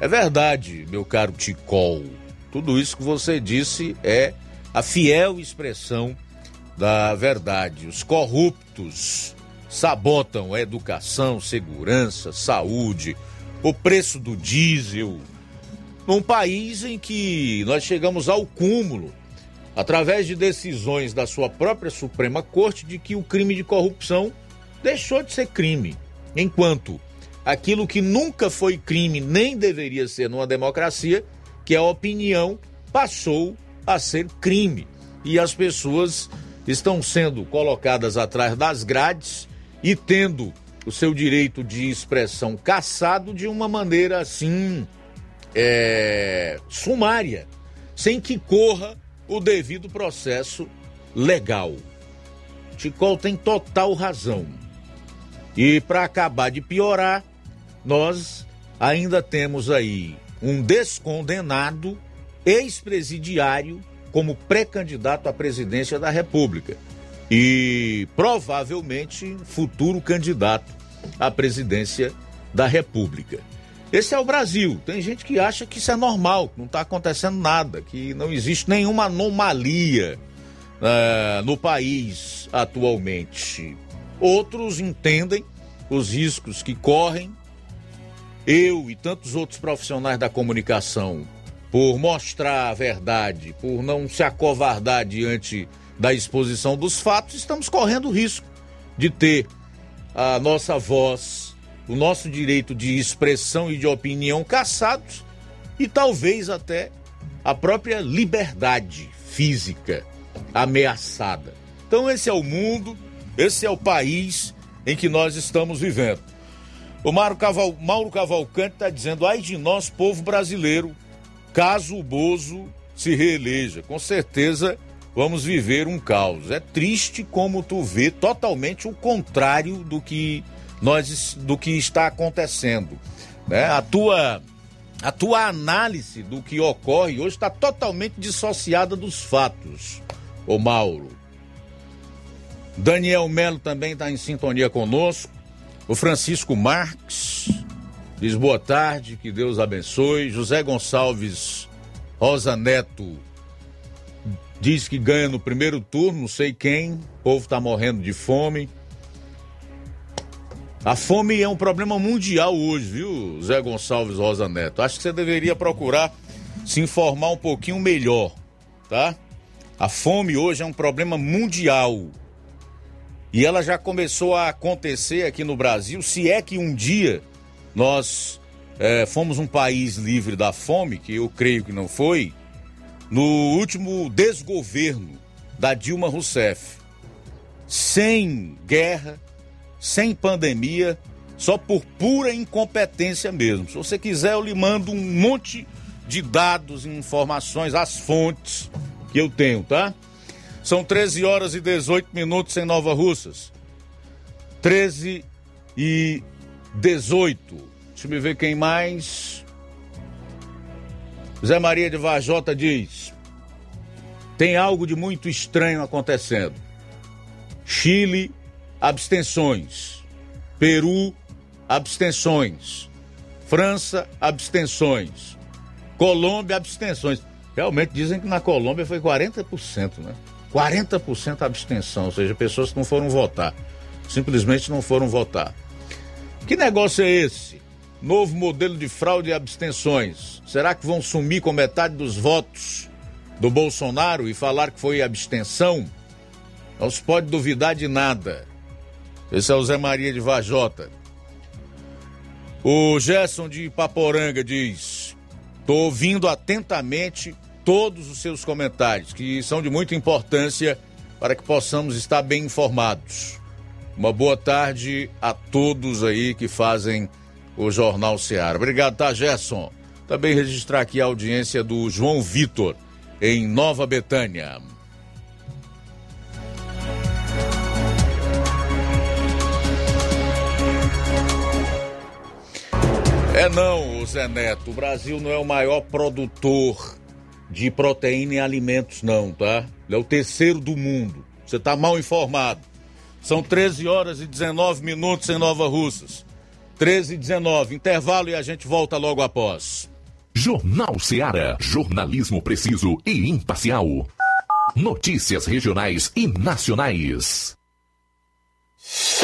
É verdade, meu caro Ticol. Tudo isso que você disse é a fiel expressão da verdade. Os corruptos sabotam educação, segurança, saúde, o preço do diesel. Num país em que nós chegamos ao cúmulo, através de decisões da sua própria Suprema Corte, de que o crime de corrupção deixou de ser crime, enquanto aquilo que nunca foi crime nem deveria ser numa democracia, que é a opinião, passou a ser crime. E as pessoas estão sendo colocadas atrás das grades e tendo o seu direito de expressão cassado de uma maneira assim é, sumária, sem que corra o devido processo legal. Ticol tem total razão. E para acabar de piorar, nós ainda temos aí um descondenado ex-presidiário como pré-candidato à presidência da República e provavelmente futuro candidato à presidência da República. Esse é o Brasil. Tem gente que acha que isso é normal, que não está acontecendo nada, que não existe nenhuma anomalia uh, no país atualmente. Outros entendem os riscos que correm. Eu e tantos outros profissionais da comunicação, por mostrar a verdade, por não se acovardar diante da exposição dos fatos, estamos correndo o risco de ter a nossa voz, o nosso direito de expressão e de opinião caçados e talvez até a própria liberdade física ameaçada. Então, esse é o mundo, esse é o país em que nós estamos vivendo. O Mauro, Mauro Cavalcante está dizendo: ai de nós, povo brasileiro, caso o Bozo se reeleja. Com certeza vamos viver um caos. É triste como tu vê totalmente o contrário do que nós do que está acontecendo, né? A tua a tua análise do que ocorre hoje está totalmente dissociada dos fatos, ô Mauro. Daniel Melo também está em sintonia conosco. O Francisco Marques diz boa tarde, que Deus abençoe. José Gonçalves Rosa Neto diz que ganha no primeiro turno, não sei quem, o povo está morrendo de fome. A fome é um problema mundial hoje, viu, Zé Gonçalves Rosa Neto? Acho que você deveria procurar se informar um pouquinho melhor, tá? A fome hoje é um problema mundial. E ela já começou a acontecer aqui no Brasil, se é que um dia nós é, fomos um país livre da fome, que eu creio que não foi, no último desgoverno da Dilma Rousseff, sem guerra, sem pandemia, só por pura incompetência mesmo. Se você quiser, eu lhe mando um monte de dados e informações, as fontes que eu tenho, tá? São 13 horas e 18 minutos em Nova Russas. 13 e 18. Deixa eu ver quem mais. Zé Maria de Vajota diz: tem algo de muito estranho acontecendo. Chile, abstenções. Peru, abstenções. França, abstenções. Colômbia, abstenções. Realmente dizem que na Colômbia foi 40%, né? 40% abstenção, ou seja, pessoas que não foram votar. Simplesmente não foram votar. Que negócio é esse? Novo modelo de fraude e abstenções. Será que vão sumir com metade dos votos do Bolsonaro e falar que foi abstenção? Não se pode duvidar de nada. Esse é o Zé Maria de Vajota. O Gerson de Paporanga diz: Estou ouvindo atentamente todos os seus comentários, que são de muita importância para que possamos estar bem informados. Uma boa tarde a todos aí que fazem o Jornal Ceará. Obrigado, tá, Gerson? Também registrar aqui a audiência do João Vitor, em Nova Betânia. É não, Zé Neto. O Brasil não é o maior produtor de proteína em alimentos, não, tá? Ele é o terceiro do mundo. Você está mal informado. São 13 horas e 19 minutos em Nova Russas. 13 e 19. Intervalo e a gente volta logo após. Jornal Seara. Jornalismo preciso e imparcial. Notícias regionais e nacionais.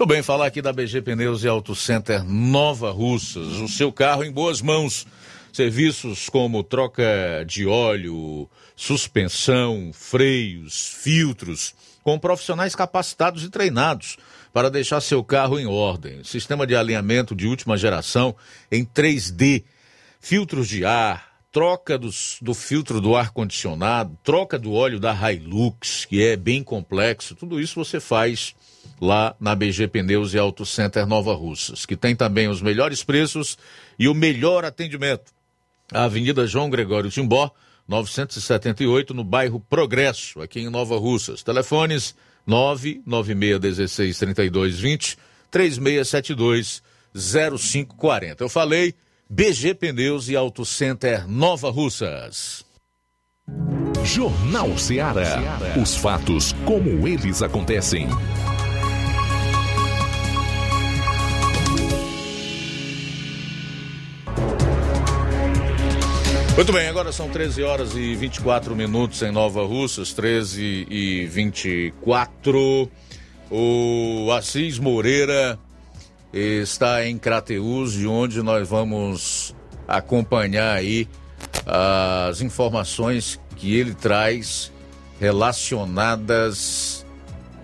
Tudo bem, falar aqui da BG Pneus e Auto Center Nova Russas. O seu carro em boas mãos. Serviços como troca de óleo, suspensão, freios, filtros, com profissionais capacitados e treinados para deixar seu carro em ordem. Sistema de alinhamento de última geração em 3D, filtros de ar, troca dos, do filtro do ar-condicionado, troca do óleo da Hilux, que é bem complexo. Tudo isso você faz lá na BG Pneus e Auto Center Nova Russas, que tem também os melhores preços e o melhor atendimento. A Avenida João Gregório Timbó, 978, no bairro Progresso, aqui em Nova Russas. Telefones 996163220, 3672 0540. Eu falei BG Pneus e Auto Center Nova Russas. Jornal Ceará. Os fatos como eles acontecem. Muito bem, agora são 13 horas e 24 minutos em Nova Russas, 13 e 24. O Assis Moreira está em Crateus, de onde nós vamos acompanhar aí as informações que ele traz relacionadas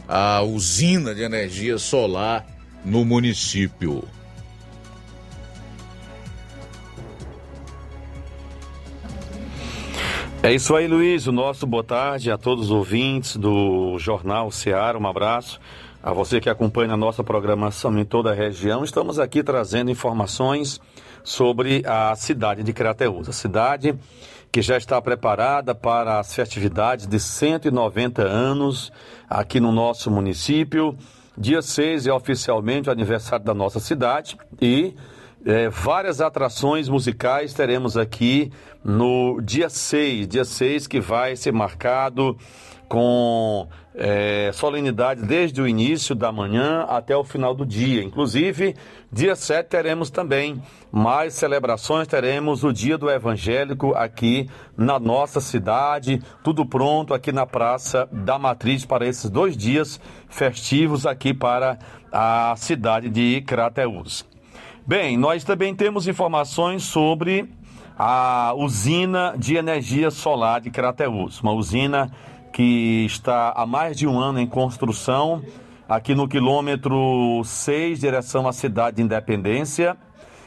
à usina de energia solar no município. É isso aí, Luiz. O nosso boa tarde a todos os ouvintes do Jornal Ceará. Um abraço a você que acompanha a nossa programação em toda a região. Estamos aqui trazendo informações sobre a cidade de Crateús. A cidade que já está preparada para as festividades de 190 anos aqui no nosso município. Dia 6 é oficialmente o aniversário da nossa cidade e é, várias atrações musicais teremos aqui no dia 6, dia 6 que vai ser marcado com é, solenidade desde o início da manhã até o final do dia. Inclusive, dia 7 teremos também mais celebrações, teremos o Dia do Evangélico aqui na nossa cidade, tudo pronto aqui na Praça da Matriz para esses dois dias festivos aqui para a cidade de Crateús. Bem, nós também temos informações sobre a usina de energia solar de Crateús, uma usina que está há mais de um ano em construção, aqui no quilômetro 6, direção à cidade de Independência.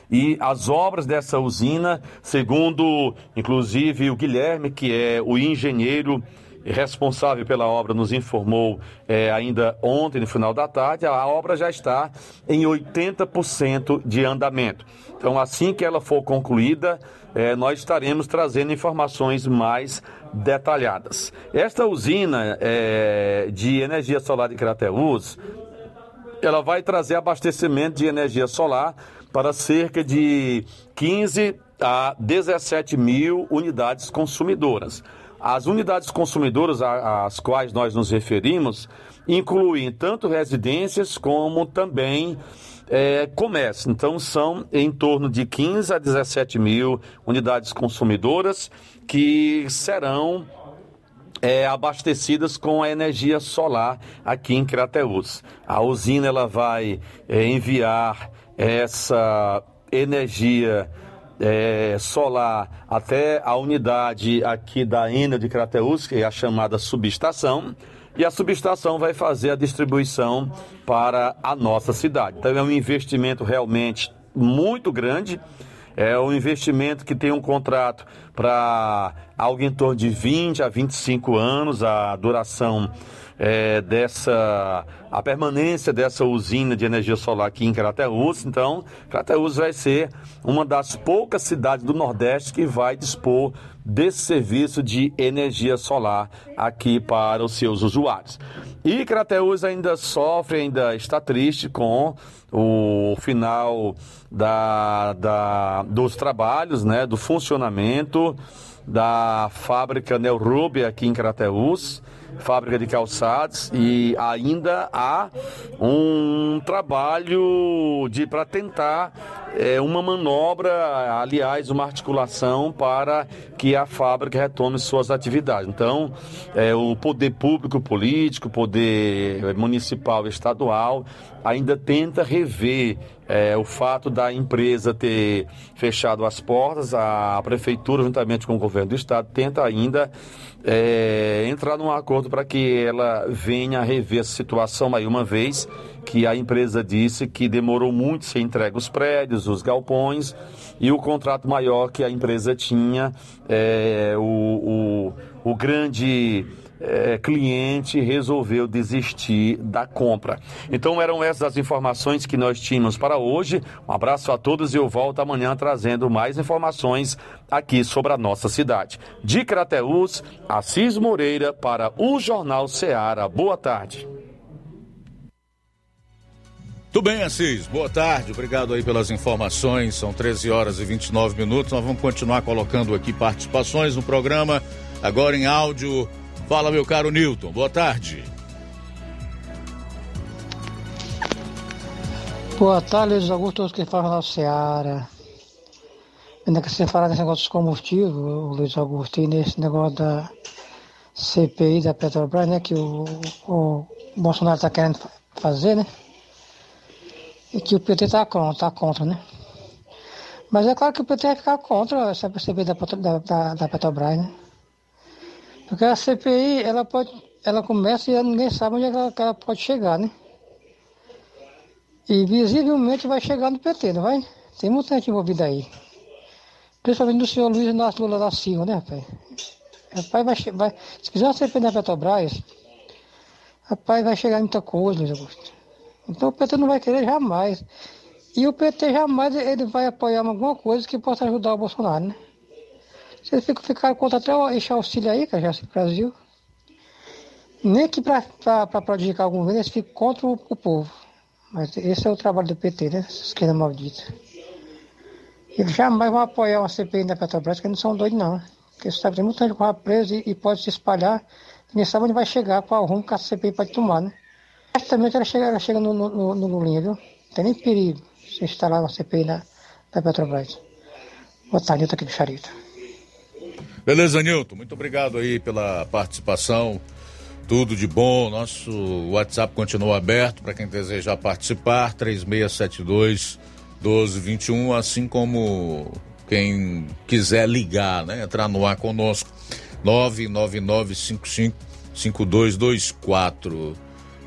E as obras dessa usina, segundo inclusive o Guilherme, que é o engenheiro responsável pela obra, nos informou é, ainda ontem, no final da tarde, a obra já está em 80% de andamento. Então, assim que ela for concluída, é, nós estaremos trazendo informações mais detalhadas. Esta usina é, de energia solar de Crateús, ela vai trazer abastecimento de energia solar para cerca de 15 a 17 mil unidades consumidoras. As unidades consumidoras às quais nós nos referimos incluem tanto residências como também é, comércio. Então, são em torno de 15 a 17 mil unidades consumidoras que serão é, abastecidas com a energia solar aqui em Crateús. A usina ela vai é, enviar essa energia é, solar até a unidade aqui da Enel de Crateús, que é a chamada subestação e a subestação vai fazer a distribuição para a nossa cidade. Então é um investimento realmente muito grande. É um investimento que tem um contrato para algo em torno de 20 a 25 anos, a duração é, dessa a permanência dessa usina de energia solar aqui em Crateús. Então, Crateús vai ser uma das poucas cidades do Nordeste que vai dispor desse serviço de energia solar aqui para os seus usuários. E Crateús ainda sofre, ainda está triste com o final da, da, dos trabalhos, né, do funcionamento da fábrica Neurube aqui em Crateús fábrica de calçados e ainda há um trabalho de para tentar é, uma manobra, aliás, uma articulação para que a fábrica retome suas atividades. Então, é, o poder público, político, poder municipal, estadual, ainda tenta rever é, o fato da empresa ter fechado as portas, a prefeitura, juntamente com o governo do estado, tenta ainda é, entrar num acordo para que ela venha rever essa situação aí uma vez que a empresa disse que demorou muito se entregar os prédios, os galpões e o contrato maior que a empresa tinha, é, o, o, o grande é, cliente resolveu desistir da compra. Então eram essas as informações que nós tínhamos para hoje. Um abraço a todos e eu volto amanhã trazendo mais informações aqui sobre a nossa cidade. De Crateús, Assis Moreira para o Jornal Ceará. Boa tarde. Tudo bem, Assis. Boa tarde. Obrigado aí pelas informações. São 13 horas e 29 minutos. Nós vamos continuar colocando aqui participações no programa. Agora em áudio. Fala, meu caro Newton. Boa tarde. Boa tarde, Luiz Augusto, que fala na Seara. Ainda que você fala desse negócio dos combustíveis, Luiz Augusto, e nesse negócio da CPI da Petrobras, né, que o, o Bolsonaro está querendo fazer, né? e que o PT está contra, tá contra, né? Mas é claro que o PT vai ficar contra essa CPI da, da, da, Petrobras, né? Porque a CPI, ela pode, ela começa e ninguém sabe onde é ela, ela pode chegar, né? E visivelmente vai chegar no PT, não vai? Tem muita gente envolvida aí. Principalmente do senhor Luiz Inácio Lula da Silva, né, rapaz? Rapaz, vai, vai, se quiser uma CPI da Petrobras, rapaz, vai chegar muita coisa, Luiz Augusto. Então o PT não vai querer jamais. E o PT jamais ele vai apoiar alguma coisa que possa ajudar o Bolsonaro, né? Se ele ficar contra até esse auxílio aí, que é o Brasil, nem que para prejudicar algum governo, eles ficam contra o, o, povo. Mas esse é o trabalho do PT, né? Essa esquerda maldita. Eles jamais vão apoiar uma CPI da Petrobras, que eles não são doidos, não. Porque sabe, tem muita gente que vai preso e, e, pode se espalhar. Nem sabe onde vai chegar, qual rumo que a CPI pode tomar, né? Certamente ela chega, ela chega no, no, no Lulinha, viu? Não tem nem perigo se instalar uma CPI da, da Petrobras. Boa tarde, aqui do Charito. Beleza, Nilton. Muito obrigado aí pela participação. Tudo de bom. Nosso WhatsApp continua aberto para quem desejar participar. 3672 1221, assim como quem quiser ligar, né? Entrar no ar conosco. 99955 5224.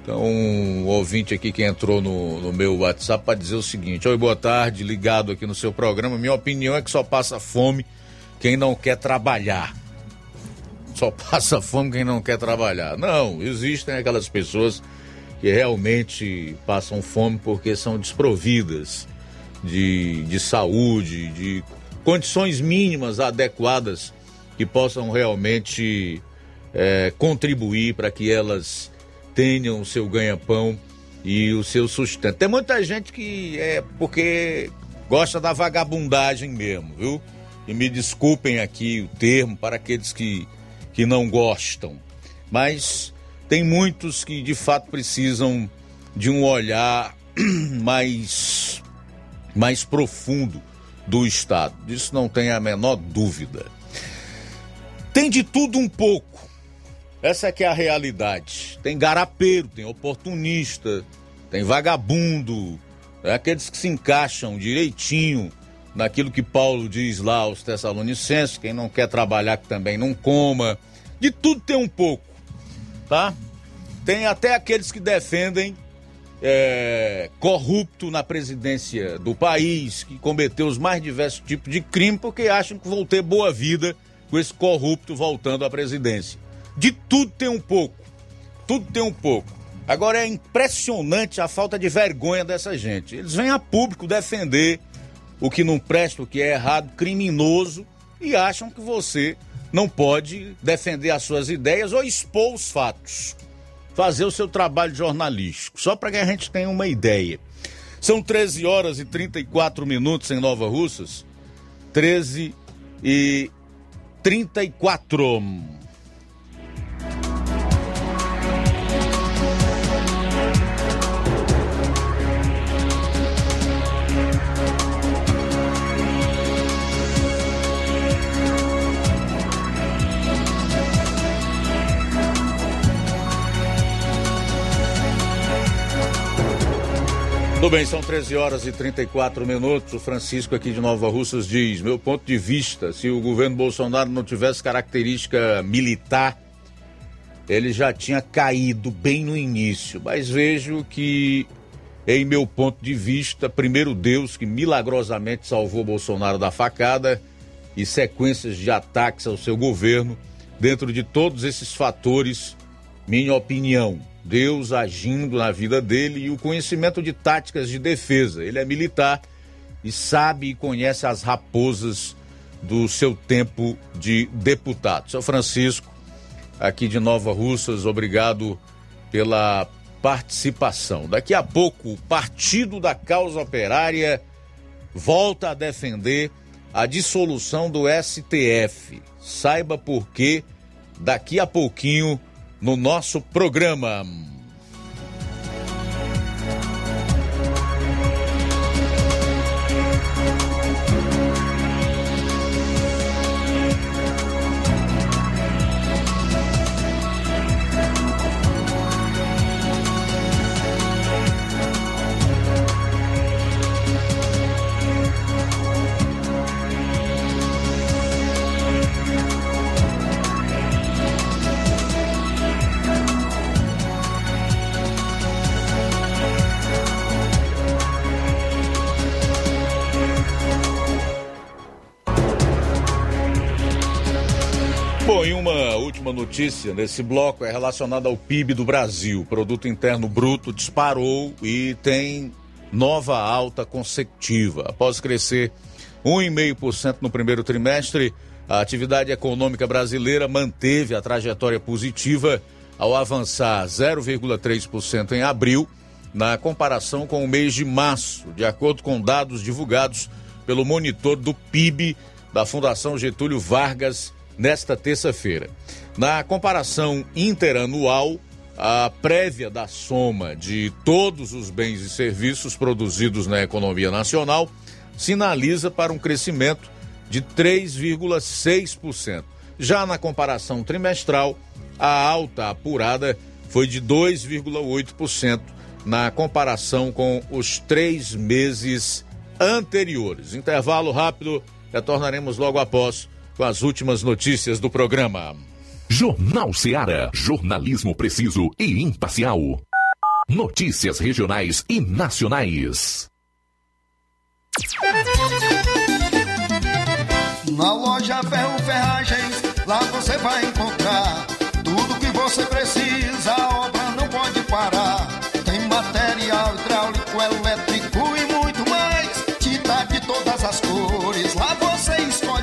Então, um ouvinte aqui que entrou no, no meu WhatsApp para dizer o seguinte: Oi, boa tarde, ligado aqui no seu programa. Minha opinião é que só passa fome quem não quer trabalhar. Só passa fome quem não quer trabalhar. Não, existem aquelas pessoas que realmente passam fome porque são desprovidas de, de saúde, de condições mínimas adequadas que possam realmente é, contribuir para que elas tenham o seu ganha-pão e o seu sustento. Tem muita gente que é porque gosta da vagabundagem mesmo, viu? E me desculpem aqui o termo para aqueles que, que não gostam. Mas tem muitos que de fato precisam de um olhar mais, mais profundo do Estado. Disso não tem a menor dúvida. Tem de tudo um pouco essa é que é a realidade. Tem garapeiro, tem oportunista, tem vagabundo, é aqueles que se encaixam direitinho naquilo que Paulo diz lá aos Tessalonicenses, quem não quer trabalhar que também não coma. De tudo tem um pouco, tá? Tem até aqueles que defendem é, corrupto na presidência do país, que cometeu os mais diversos tipos de crime, porque acham que vão ter boa vida com esse corrupto voltando à presidência. De tudo tem um pouco. Tudo tem um pouco. Agora é impressionante a falta de vergonha dessa gente. Eles vêm a público defender o que não presta, o que é errado, criminoso, e acham que você não pode defender as suas ideias ou expor os fatos. Fazer o seu trabalho jornalístico, só para que a gente tenha uma ideia. São 13 horas e 34 minutos em Nova Russas. 13 e 34. Tudo bem, são 13 horas e 34 minutos. O Francisco aqui de Nova Russas diz: meu ponto de vista, se o governo Bolsonaro não tivesse característica militar, ele já tinha caído bem no início. Mas vejo que, em meu ponto de vista, primeiro Deus que milagrosamente salvou Bolsonaro da facada e sequências de ataques ao seu governo, dentro de todos esses fatores, minha opinião Deus agindo na vida dele e o conhecimento de táticas de defesa. Ele é militar e sabe e conhece as raposas do seu tempo de deputado. Seu Francisco, aqui de Nova Russas, obrigado pela participação. Daqui a pouco, o Partido da Causa Operária volta a defender a dissolução do STF. Saiba por quê daqui a pouquinho no nosso programa. Bom, e uma última notícia nesse bloco é relacionada ao PIB do Brasil. O Produto Interno Bruto disparou e tem nova alta consecutiva. Após crescer 1,5% no primeiro trimestre, a atividade econômica brasileira manteve a trajetória positiva ao avançar 0,3% em abril, na comparação com o mês de março, de acordo com dados divulgados pelo monitor do PIB da Fundação Getúlio Vargas nesta terça-feira. Na comparação interanual, a prévia da soma de todos os bens e serviços produzidos na economia nacional sinaliza para um crescimento de 3,6%. Já na comparação trimestral, a alta apurada foi de 2,8% na comparação com os três meses anteriores. Intervalo rápido, retornaremos logo após com as últimas notícias do programa. Jornal Seara. Jornalismo preciso e imparcial. Notícias regionais e nacionais. Na loja Ferro Ferragens, lá você vai encontrar tudo que você precisa, a obra não pode parar.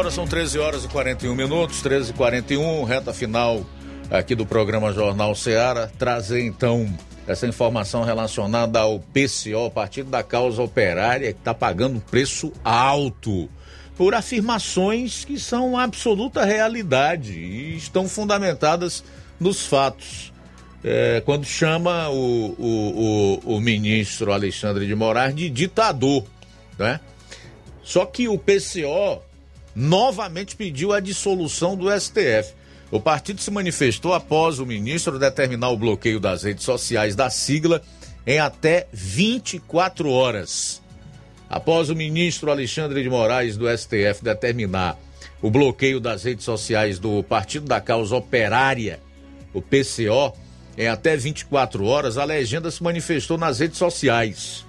Agora são 13 horas e 41 minutos, 13 e 41, reta final aqui do programa Jornal Ceará. Trazer então essa informação relacionada ao PCO, Partido da Causa Operária, que está pagando preço alto por afirmações que são absoluta realidade e estão fundamentadas nos fatos. É, quando chama o, o, o, o ministro Alexandre de Moraes de ditador, né? Só que o PCO novamente pediu a dissolução do STF. O partido se manifestou após o ministro determinar o bloqueio das redes sociais da sigla em até 24 horas. Após o ministro Alexandre de Moraes do STF determinar o bloqueio das redes sociais do Partido da Causa Operária, o PCO, em até 24 horas, a legenda se manifestou nas redes sociais.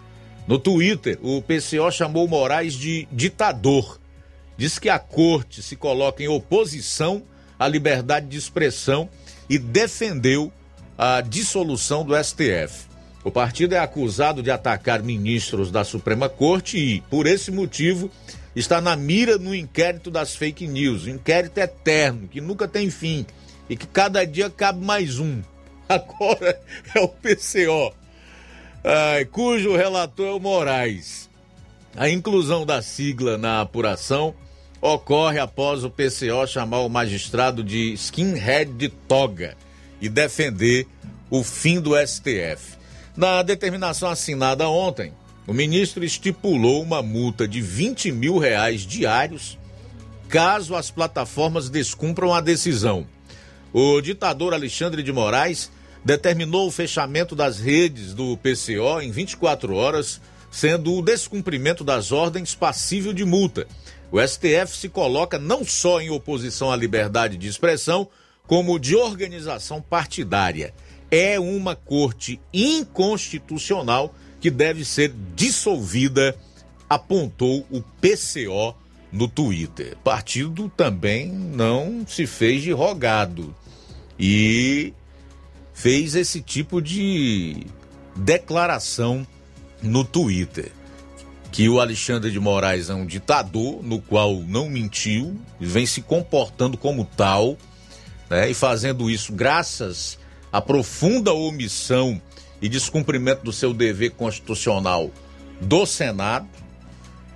No Twitter, o PCO chamou Moraes de ditador. Diz que a corte se coloca em oposição à liberdade de expressão e defendeu a dissolução do STF. O partido é acusado de atacar ministros da Suprema Corte e, por esse motivo, está na mira no inquérito das fake news. Um inquérito eterno, que nunca tem fim e que cada dia cabe mais um. Agora é o PCO, ai, cujo relator é o Moraes. A inclusão da sigla na apuração ocorre após o PCO chamar o magistrado de skinhead de toga e defender o fim do STF. Na determinação assinada ontem, o ministro estipulou uma multa de 20 mil reais diários caso as plataformas descumpram a decisão. O ditador Alexandre de Moraes determinou o fechamento das redes do PCO em 24 horas, sendo o descumprimento das ordens passível de multa. O STF se coloca não só em oposição à liberdade de expressão, como de organização partidária é uma corte inconstitucional que deve ser dissolvida, apontou o PCO no Twitter. Partido também não se fez de rogado e fez esse tipo de declaração no Twitter. Que o Alexandre de Moraes é um ditador, no qual não mentiu, vem se comportando como tal, né, e fazendo isso graças a profunda omissão e descumprimento do seu dever constitucional do Senado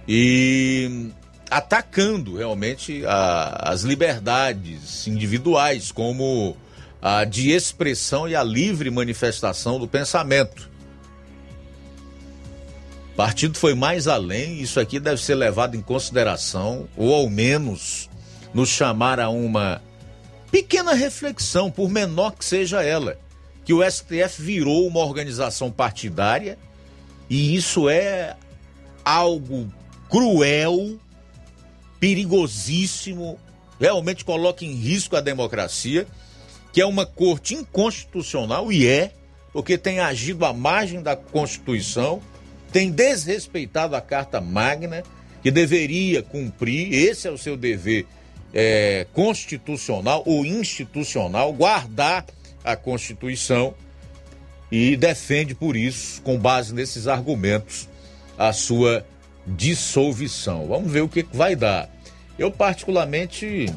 e atacando realmente a, as liberdades individuais, como a de expressão e a livre manifestação do pensamento. Partido foi mais além, isso aqui deve ser levado em consideração, ou ao menos nos chamar a uma pequena reflexão, por menor que seja ela, que o STF virou uma organização partidária e isso é algo cruel, perigosíssimo, realmente coloca em risco a democracia, que é uma corte inconstitucional e é, porque tem agido à margem da Constituição, tem desrespeitado a Carta Magna, que deveria cumprir, esse é o seu dever é, constitucional ou institucional, guardar a Constituição e defende por isso, com base nesses argumentos, a sua dissolução. Vamos ver o que vai dar. Eu, particularmente,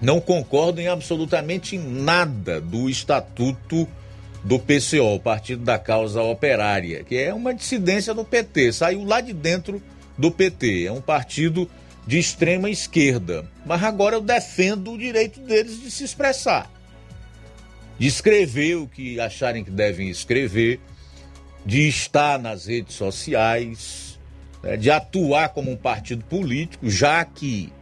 não concordo em absolutamente nada do Estatuto do PCO, Partido da Causa Operária, que é uma dissidência do PT, saiu lá de dentro do PT, é um partido de extrema esquerda. Mas agora eu defendo o direito deles de se expressar, de escrever o que acharem que devem escrever, de estar nas redes sociais, né, de atuar como um partido político, já que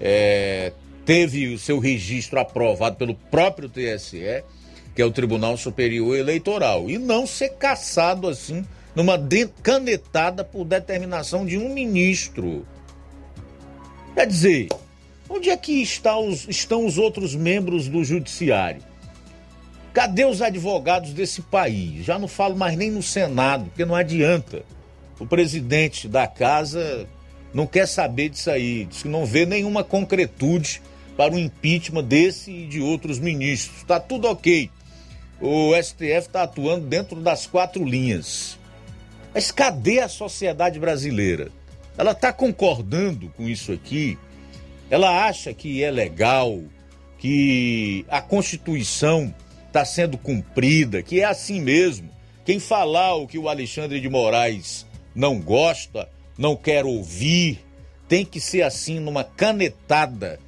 é, teve o seu registro aprovado pelo próprio TSE, que é o Tribunal Superior Eleitoral, e não ser caçado assim numa canetada por determinação de um ministro. Quer dizer, onde é que está os, estão os outros membros do Judiciário? Cadê os advogados desse país? Já não falo mais nem no Senado, porque não adianta. O presidente da casa não quer saber disso aí, diz que não vê nenhuma concretude para o impeachment desse e de outros ministros. Está tudo ok. O STF está atuando dentro das quatro linhas. Mas cadê a sociedade brasileira? Ela está concordando com isso aqui? Ela acha que é legal, que a Constituição está sendo cumprida, que é assim mesmo. Quem falar o que o Alexandre de Moraes não gosta, não quer ouvir, tem que ser assim numa canetada,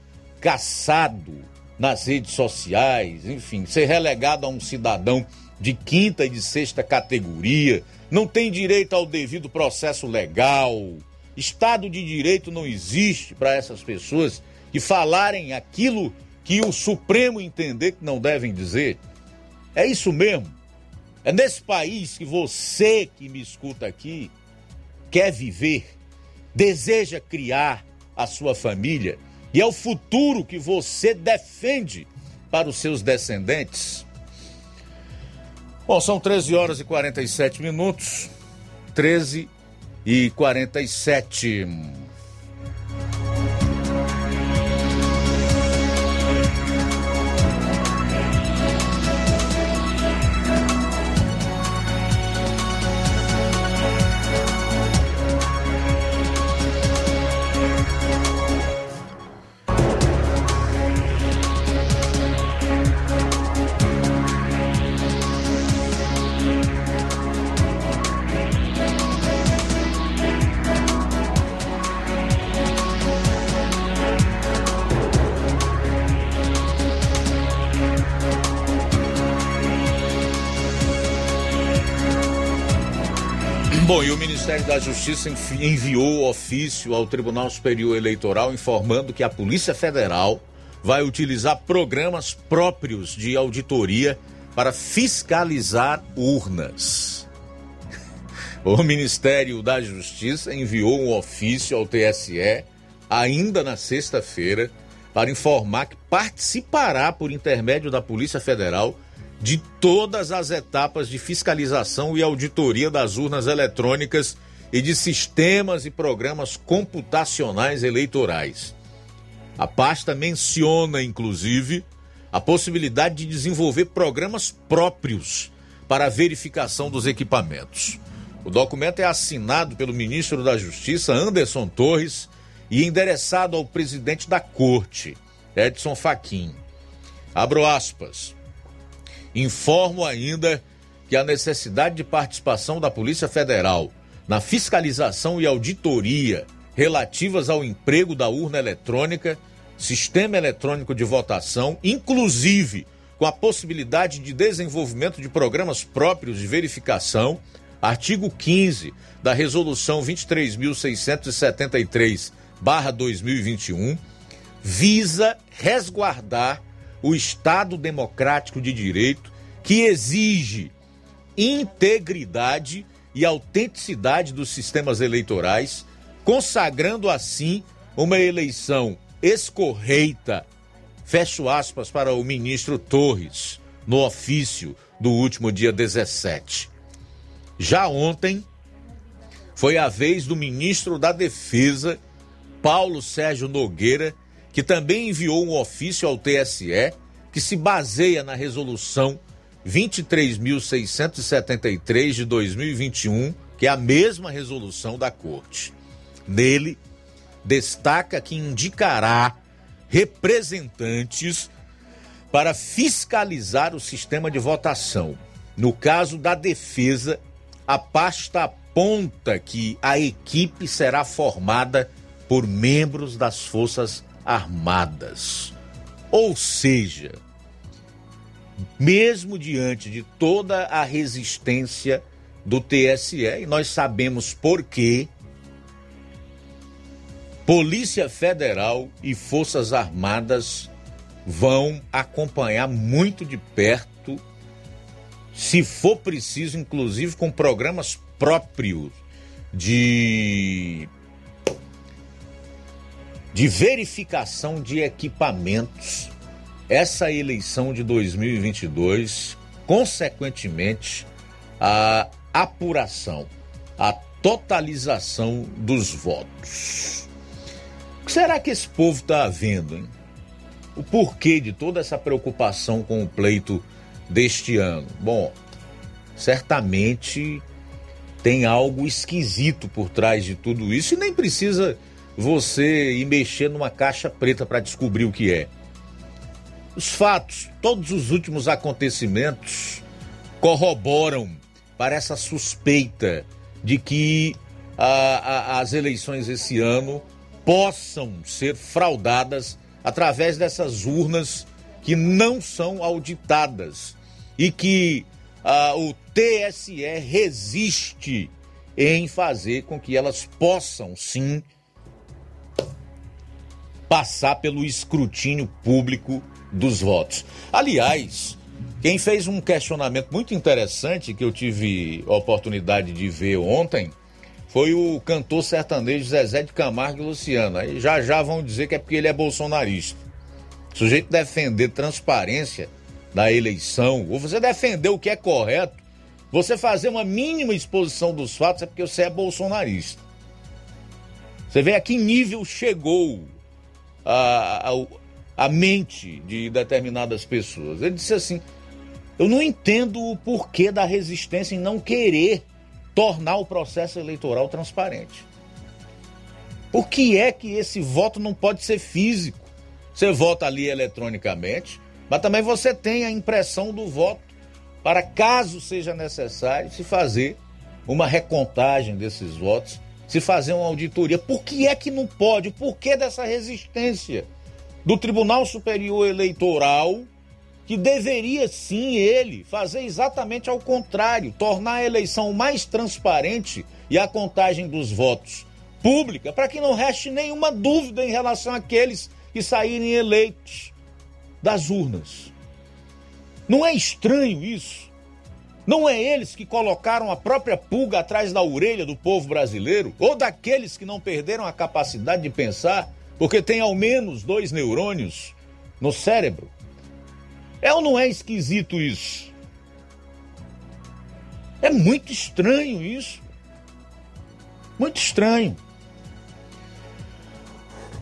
caçado nas redes sociais, enfim, ser relegado a um cidadão de quinta e de sexta categoria, não tem direito ao devido processo legal. Estado de direito não existe para essas pessoas que falarem aquilo que o Supremo entender que não devem dizer. É isso mesmo. É nesse país que você que me escuta aqui quer viver, deseja criar a sua família e é o futuro que você defende para os seus descendentes. Bom, são 13 horas e 47 minutos. 13 e 47. Ministério da Justiça enviou ofício ao Tribunal Superior Eleitoral informando que a Polícia Federal vai utilizar programas próprios de auditoria para fiscalizar urnas. O Ministério da Justiça enviou um ofício ao TSE ainda na sexta-feira para informar que participará por intermédio da Polícia Federal de todas as etapas de fiscalização e auditoria das urnas eletrônicas e de sistemas e programas computacionais eleitorais. A pasta menciona, inclusive, a possibilidade de desenvolver programas próprios para a verificação dos equipamentos. O documento é assinado pelo ministro da Justiça, Anderson Torres, e endereçado ao presidente da Corte, Edson Fachin. Abro aspas. Informo ainda que a necessidade de participação da Polícia Federal na fiscalização e auditoria relativas ao emprego da urna eletrônica, sistema eletrônico de votação, inclusive com a possibilidade de desenvolvimento de programas próprios de verificação, artigo 15 da Resolução 23.673-2021, visa resguardar o Estado democrático de direito que exige integridade e autenticidade dos sistemas eleitorais, consagrando assim uma eleição escorreita, fecho aspas para o ministro Torres, no ofício do último dia 17. Já ontem, foi a vez do ministro da Defesa, Paulo Sérgio Nogueira, que também enviou um ofício ao TSE que se baseia na resolução 23.673 de 2021, que é a mesma resolução da Corte. Nele, destaca que indicará representantes para fiscalizar o sistema de votação. No caso da defesa, a pasta aponta que a equipe será formada por membros das Forças Armadas. Ou seja, mesmo diante de toda a resistência do TSE, e nós sabemos por quê, Polícia Federal e Forças Armadas vão acompanhar muito de perto, se for preciso, inclusive com programas próprios de de verificação de equipamentos essa eleição de 2022, consequentemente, a apuração, a totalização dos votos. O que será que esse povo está vendo? Hein? O porquê de toda essa preocupação com o pleito deste ano? Bom, certamente tem algo esquisito por trás de tudo isso e nem precisa você ir mexer numa caixa preta para descobrir o que é. Os fatos, todos os últimos acontecimentos corroboram para essa suspeita de que a, a, as eleições esse ano possam ser fraudadas através dessas urnas que não são auditadas e que o TSE resiste em fazer com que elas possam sim passar pelo escrutínio público dos votos. Aliás, quem fez um questionamento muito interessante que eu tive a oportunidade de ver ontem foi o cantor sertanejo Zezé de Camargo e Luciano. Aí já já vão dizer que é porque ele é bolsonarista. O sujeito defender transparência da eleição, ou você defender o que é correto, você fazer uma mínima exposição dos fatos é porque você é bolsonarista. Você vê a que nível chegou a, a, a mente de determinadas pessoas. Ele disse assim: Eu não entendo o porquê da resistência em não querer tornar o processo eleitoral transparente. Por que é que esse voto não pode ser físico? Você vota ali eletronicamente, mas também você tem a impressão do voto para caso seja necessário se fazer uma recontagem desses votos, se fazer uma auditoria. Por que é que não pode? O porquê dessa resistência? do Tribunal Superior Eleitoral, que deveria sim ele fazer exatamente ao contrário, tornar a eleição mais transparente e a contagem dos votos pública, para que não reste nenhuma dúvida em relação àqueles que saírem eleitos das urnas. Não é estranho isso? Não é eles que colocaram a própria pulga atrás da orelha do povo brasileiro? Ou daqueles que não perderam a capacidade de pensar porque tem ao menos dois neurônios no cérebro. É ou não é esquisito isso? É muito estranho isso. Muito estranho.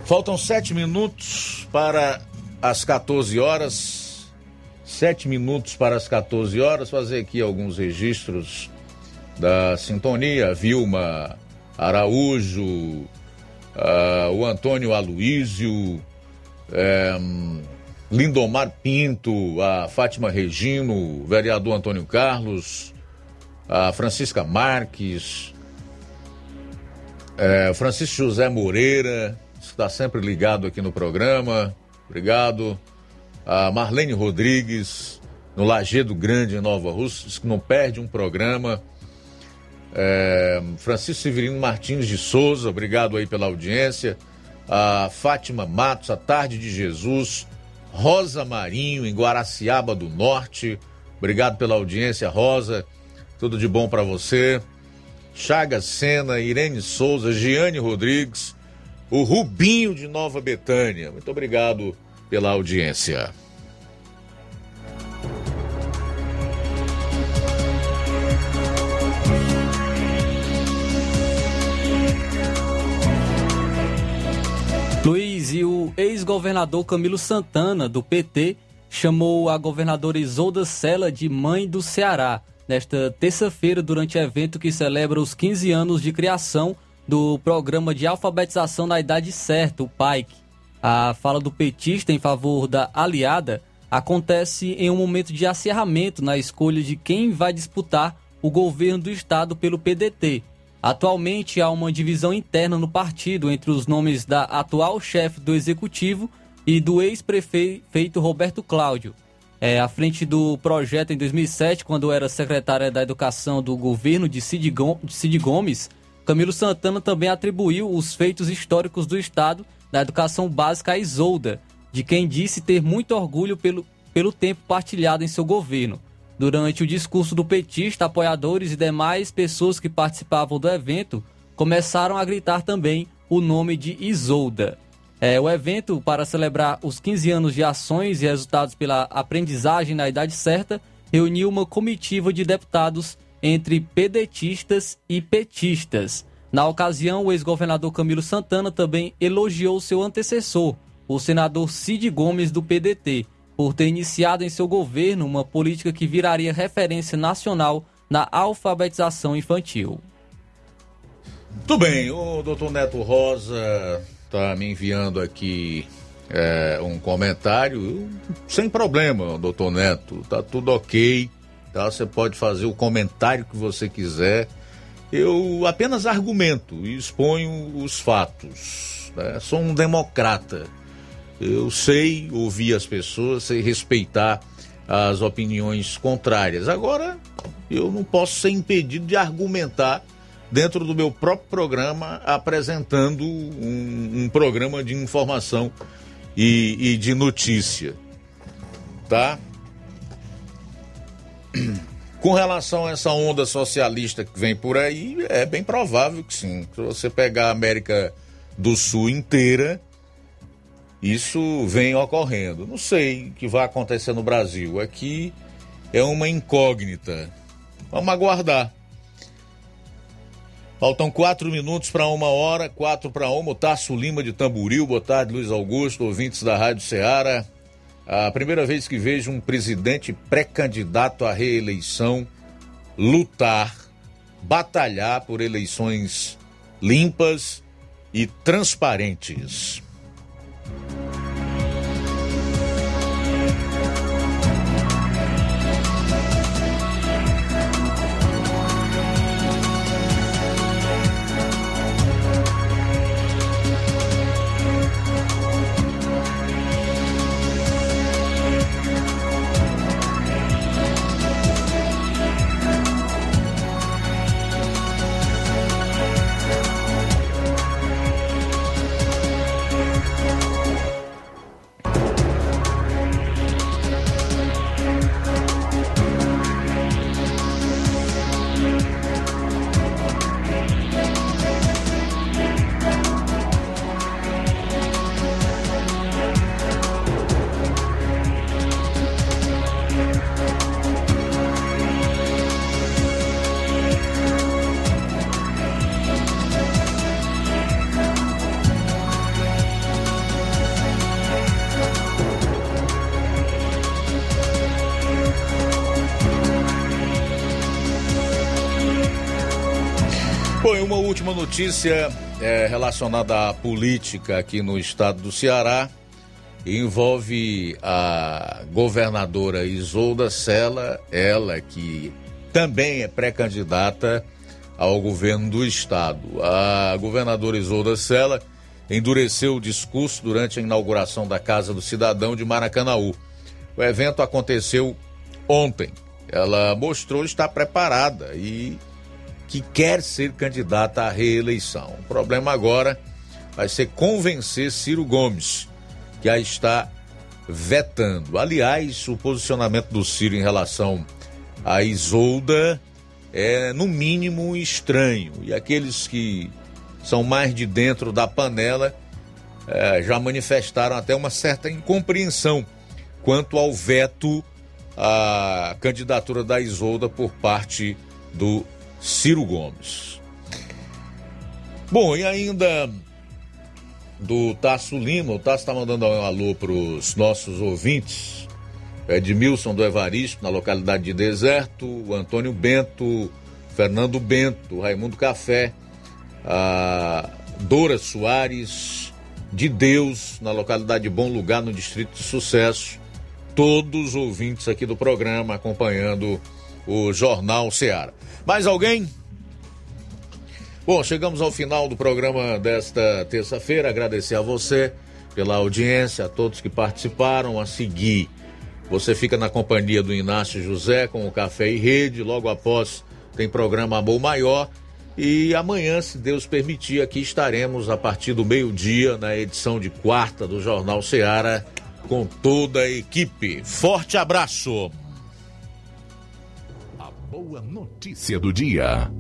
Faltam sete minutos para as 14 horas. Sete minutos para as 14 horas. Fazer aqui alguns registros da sintonia. Vilma Araújo, uh, o Antônio Aloísio, é, Lindomar Pinto, a Fátima Regino, o vereador Antônio Carlos, a Francisca Marques, é, Francisco José Moreira, está sempre ligado aqui no programa, obrigado. A Marlene Rodrigues, no Lagedo Grande, em Nova Rússia, que não perde um programa. É, Francisco Severino Martins de Souza, obrigado aí pela audiência. A Fátima Matos, a Tarde de Jesus. Rosa Marinho, em Guaraciaba do Norte. Obrigado pela audiência, Rosa. Tudo de bom para você. Chagas Sena, Irene Souza, Giane Rodrigues, o Rubinho de Nova Betânia. Muito obrigado pela audiência. e o ex-governador Camilo Santana, do PT, chamou a governadora Isolda Sela de mãe do Ceará, nesta terça-feira, durante evento que celebra os 15 anos de criação do Programa de Alfabetização na Idade Certa, o PAIC. A fala do petista em favor da aliada acontece em um momento de acirramento na escolha de quem vai disputar o governo do estado pelo PDT. Atualmente há uma divisão interna no partido entre os nomes da atual chefe do executivo e do ex-prefeito Roberto Cláudio. É, à frente do projeto em 2007, quando era secretária da Educação do governo de Cid Gomes, Camilo Santana também atribuiu os feitos históricos do Estado da educação básica a Isolda, de quem disse ter muito orgulho pelo, pelo tempo partilhado em seu governo. Durante o discurso do petista, apoiadores e demais pessoas que participavam do evento começaram a gritar também o nome de Isolda. É, o evento, para celebrar os 15 anos de ações e resultados pela aprendizagem na idade certa, reuniu uma comitiva de deputados entre pedetistas e petistas. Na ocasião, o ex-governador Camilo Santana também elogiou seu antecessor, o senador Cid Gomes, do PDT, por ter iniciado em seu governo uma política que viraria referência nacional na alfabetização infantil. Muito bem, o doutor Neto Rosa está me enviando aqui é, um comentário. Sem problema, doutor Neto, tá tudo ok. Tá? Você pode fazer o comentário que você quiser. Eu apenas argumento e exponho os fatos. Né? Sou um democrata. Eu sei ouvir as pessoas, sei respeitar as opiniões contrárias. Agora, eu não posso ser impedido de argumentar dentro do meu próprio programa, apresentando um, um programa de informação e, e, de notícia. Tá? Com relação a essa onda socialista que vem por aí, é bem provável que sim. Se você pegar a América do Sul inteira, isso vem ocorrendo. Não sei o que vai acontecer no Brasil. Aqui é uma incógnita. Vamos aguardar. Faltam quatro minutos para uma hora, quatro para uma. O Tasso Lima de Tamburil, boa tarde, Luiz Augusto, ouvintes da Rádio Ceará. A primeira vez que vejo um presidente pré-candidato à reeleição lutar, batalhar por eleições limpas e transparentes. Notícia é relacionada à política aqui no estado do Ceará. Envolve a governadora Isolda Sela, ela que também é pré-candidata ao governo do estado. A governadora Isolda Sela endureceu o discurso durante a inauguração da Casa do Cidadão de Maracanaú. O evento aconteceu ontem. Ela mostrou estar preparada e que quer ser candidata à reeleição. O problema agora vai ser convencer Ciro Gomes, que a está vetando. Aliás, o posicionamento do Ciro em relação a Isolda é, no mínimo, estranho. E aqueles que são mais de dentro da panela é, já manifestaram até uma certa incompreensão quanto ao veto à candidatura da Isolda por parte do Ciro Gomes. Bom, e ainda do Tasso Lima, o Tasso está mandando um alô para os nossos ouvintes. Edmilson do Evaristo, na localidade de Deserto, o Antônio Bento, Fernando Bento, Raimundo Café, a Dora Soares, de Deus, na localidade de Bom Lugar, no Distrito de Sucesso, todos os ouvintes aqui do programa acompanhando o Jornal Seara. Mais alguém? Bom, chegamos ao final do programa desta terça-feira. Agradecer a você pela audiência, a todos que participaram. A seguir, você fica na companhia do Inácio José com o Café e Rede. Logo após, tem programa Amor Maior. E amanhã, se Deus permitir, aqui estaremos a partir do meio-dia na edição de quarta do Jornal Seara com toda a equipe. Forte abraço! Boa notícia do dia.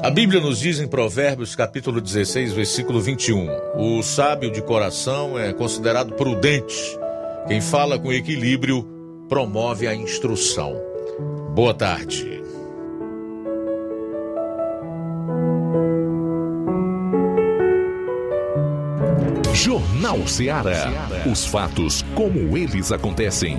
A Bíblia nos diz em Provérbios, capítulo 16, versículo 21: O sábio de coração é considerado prudente. Quem fala com equilíbrio promove a instrução. Boa tarde. Jornal Ceará. Os fatos como eles acontecem.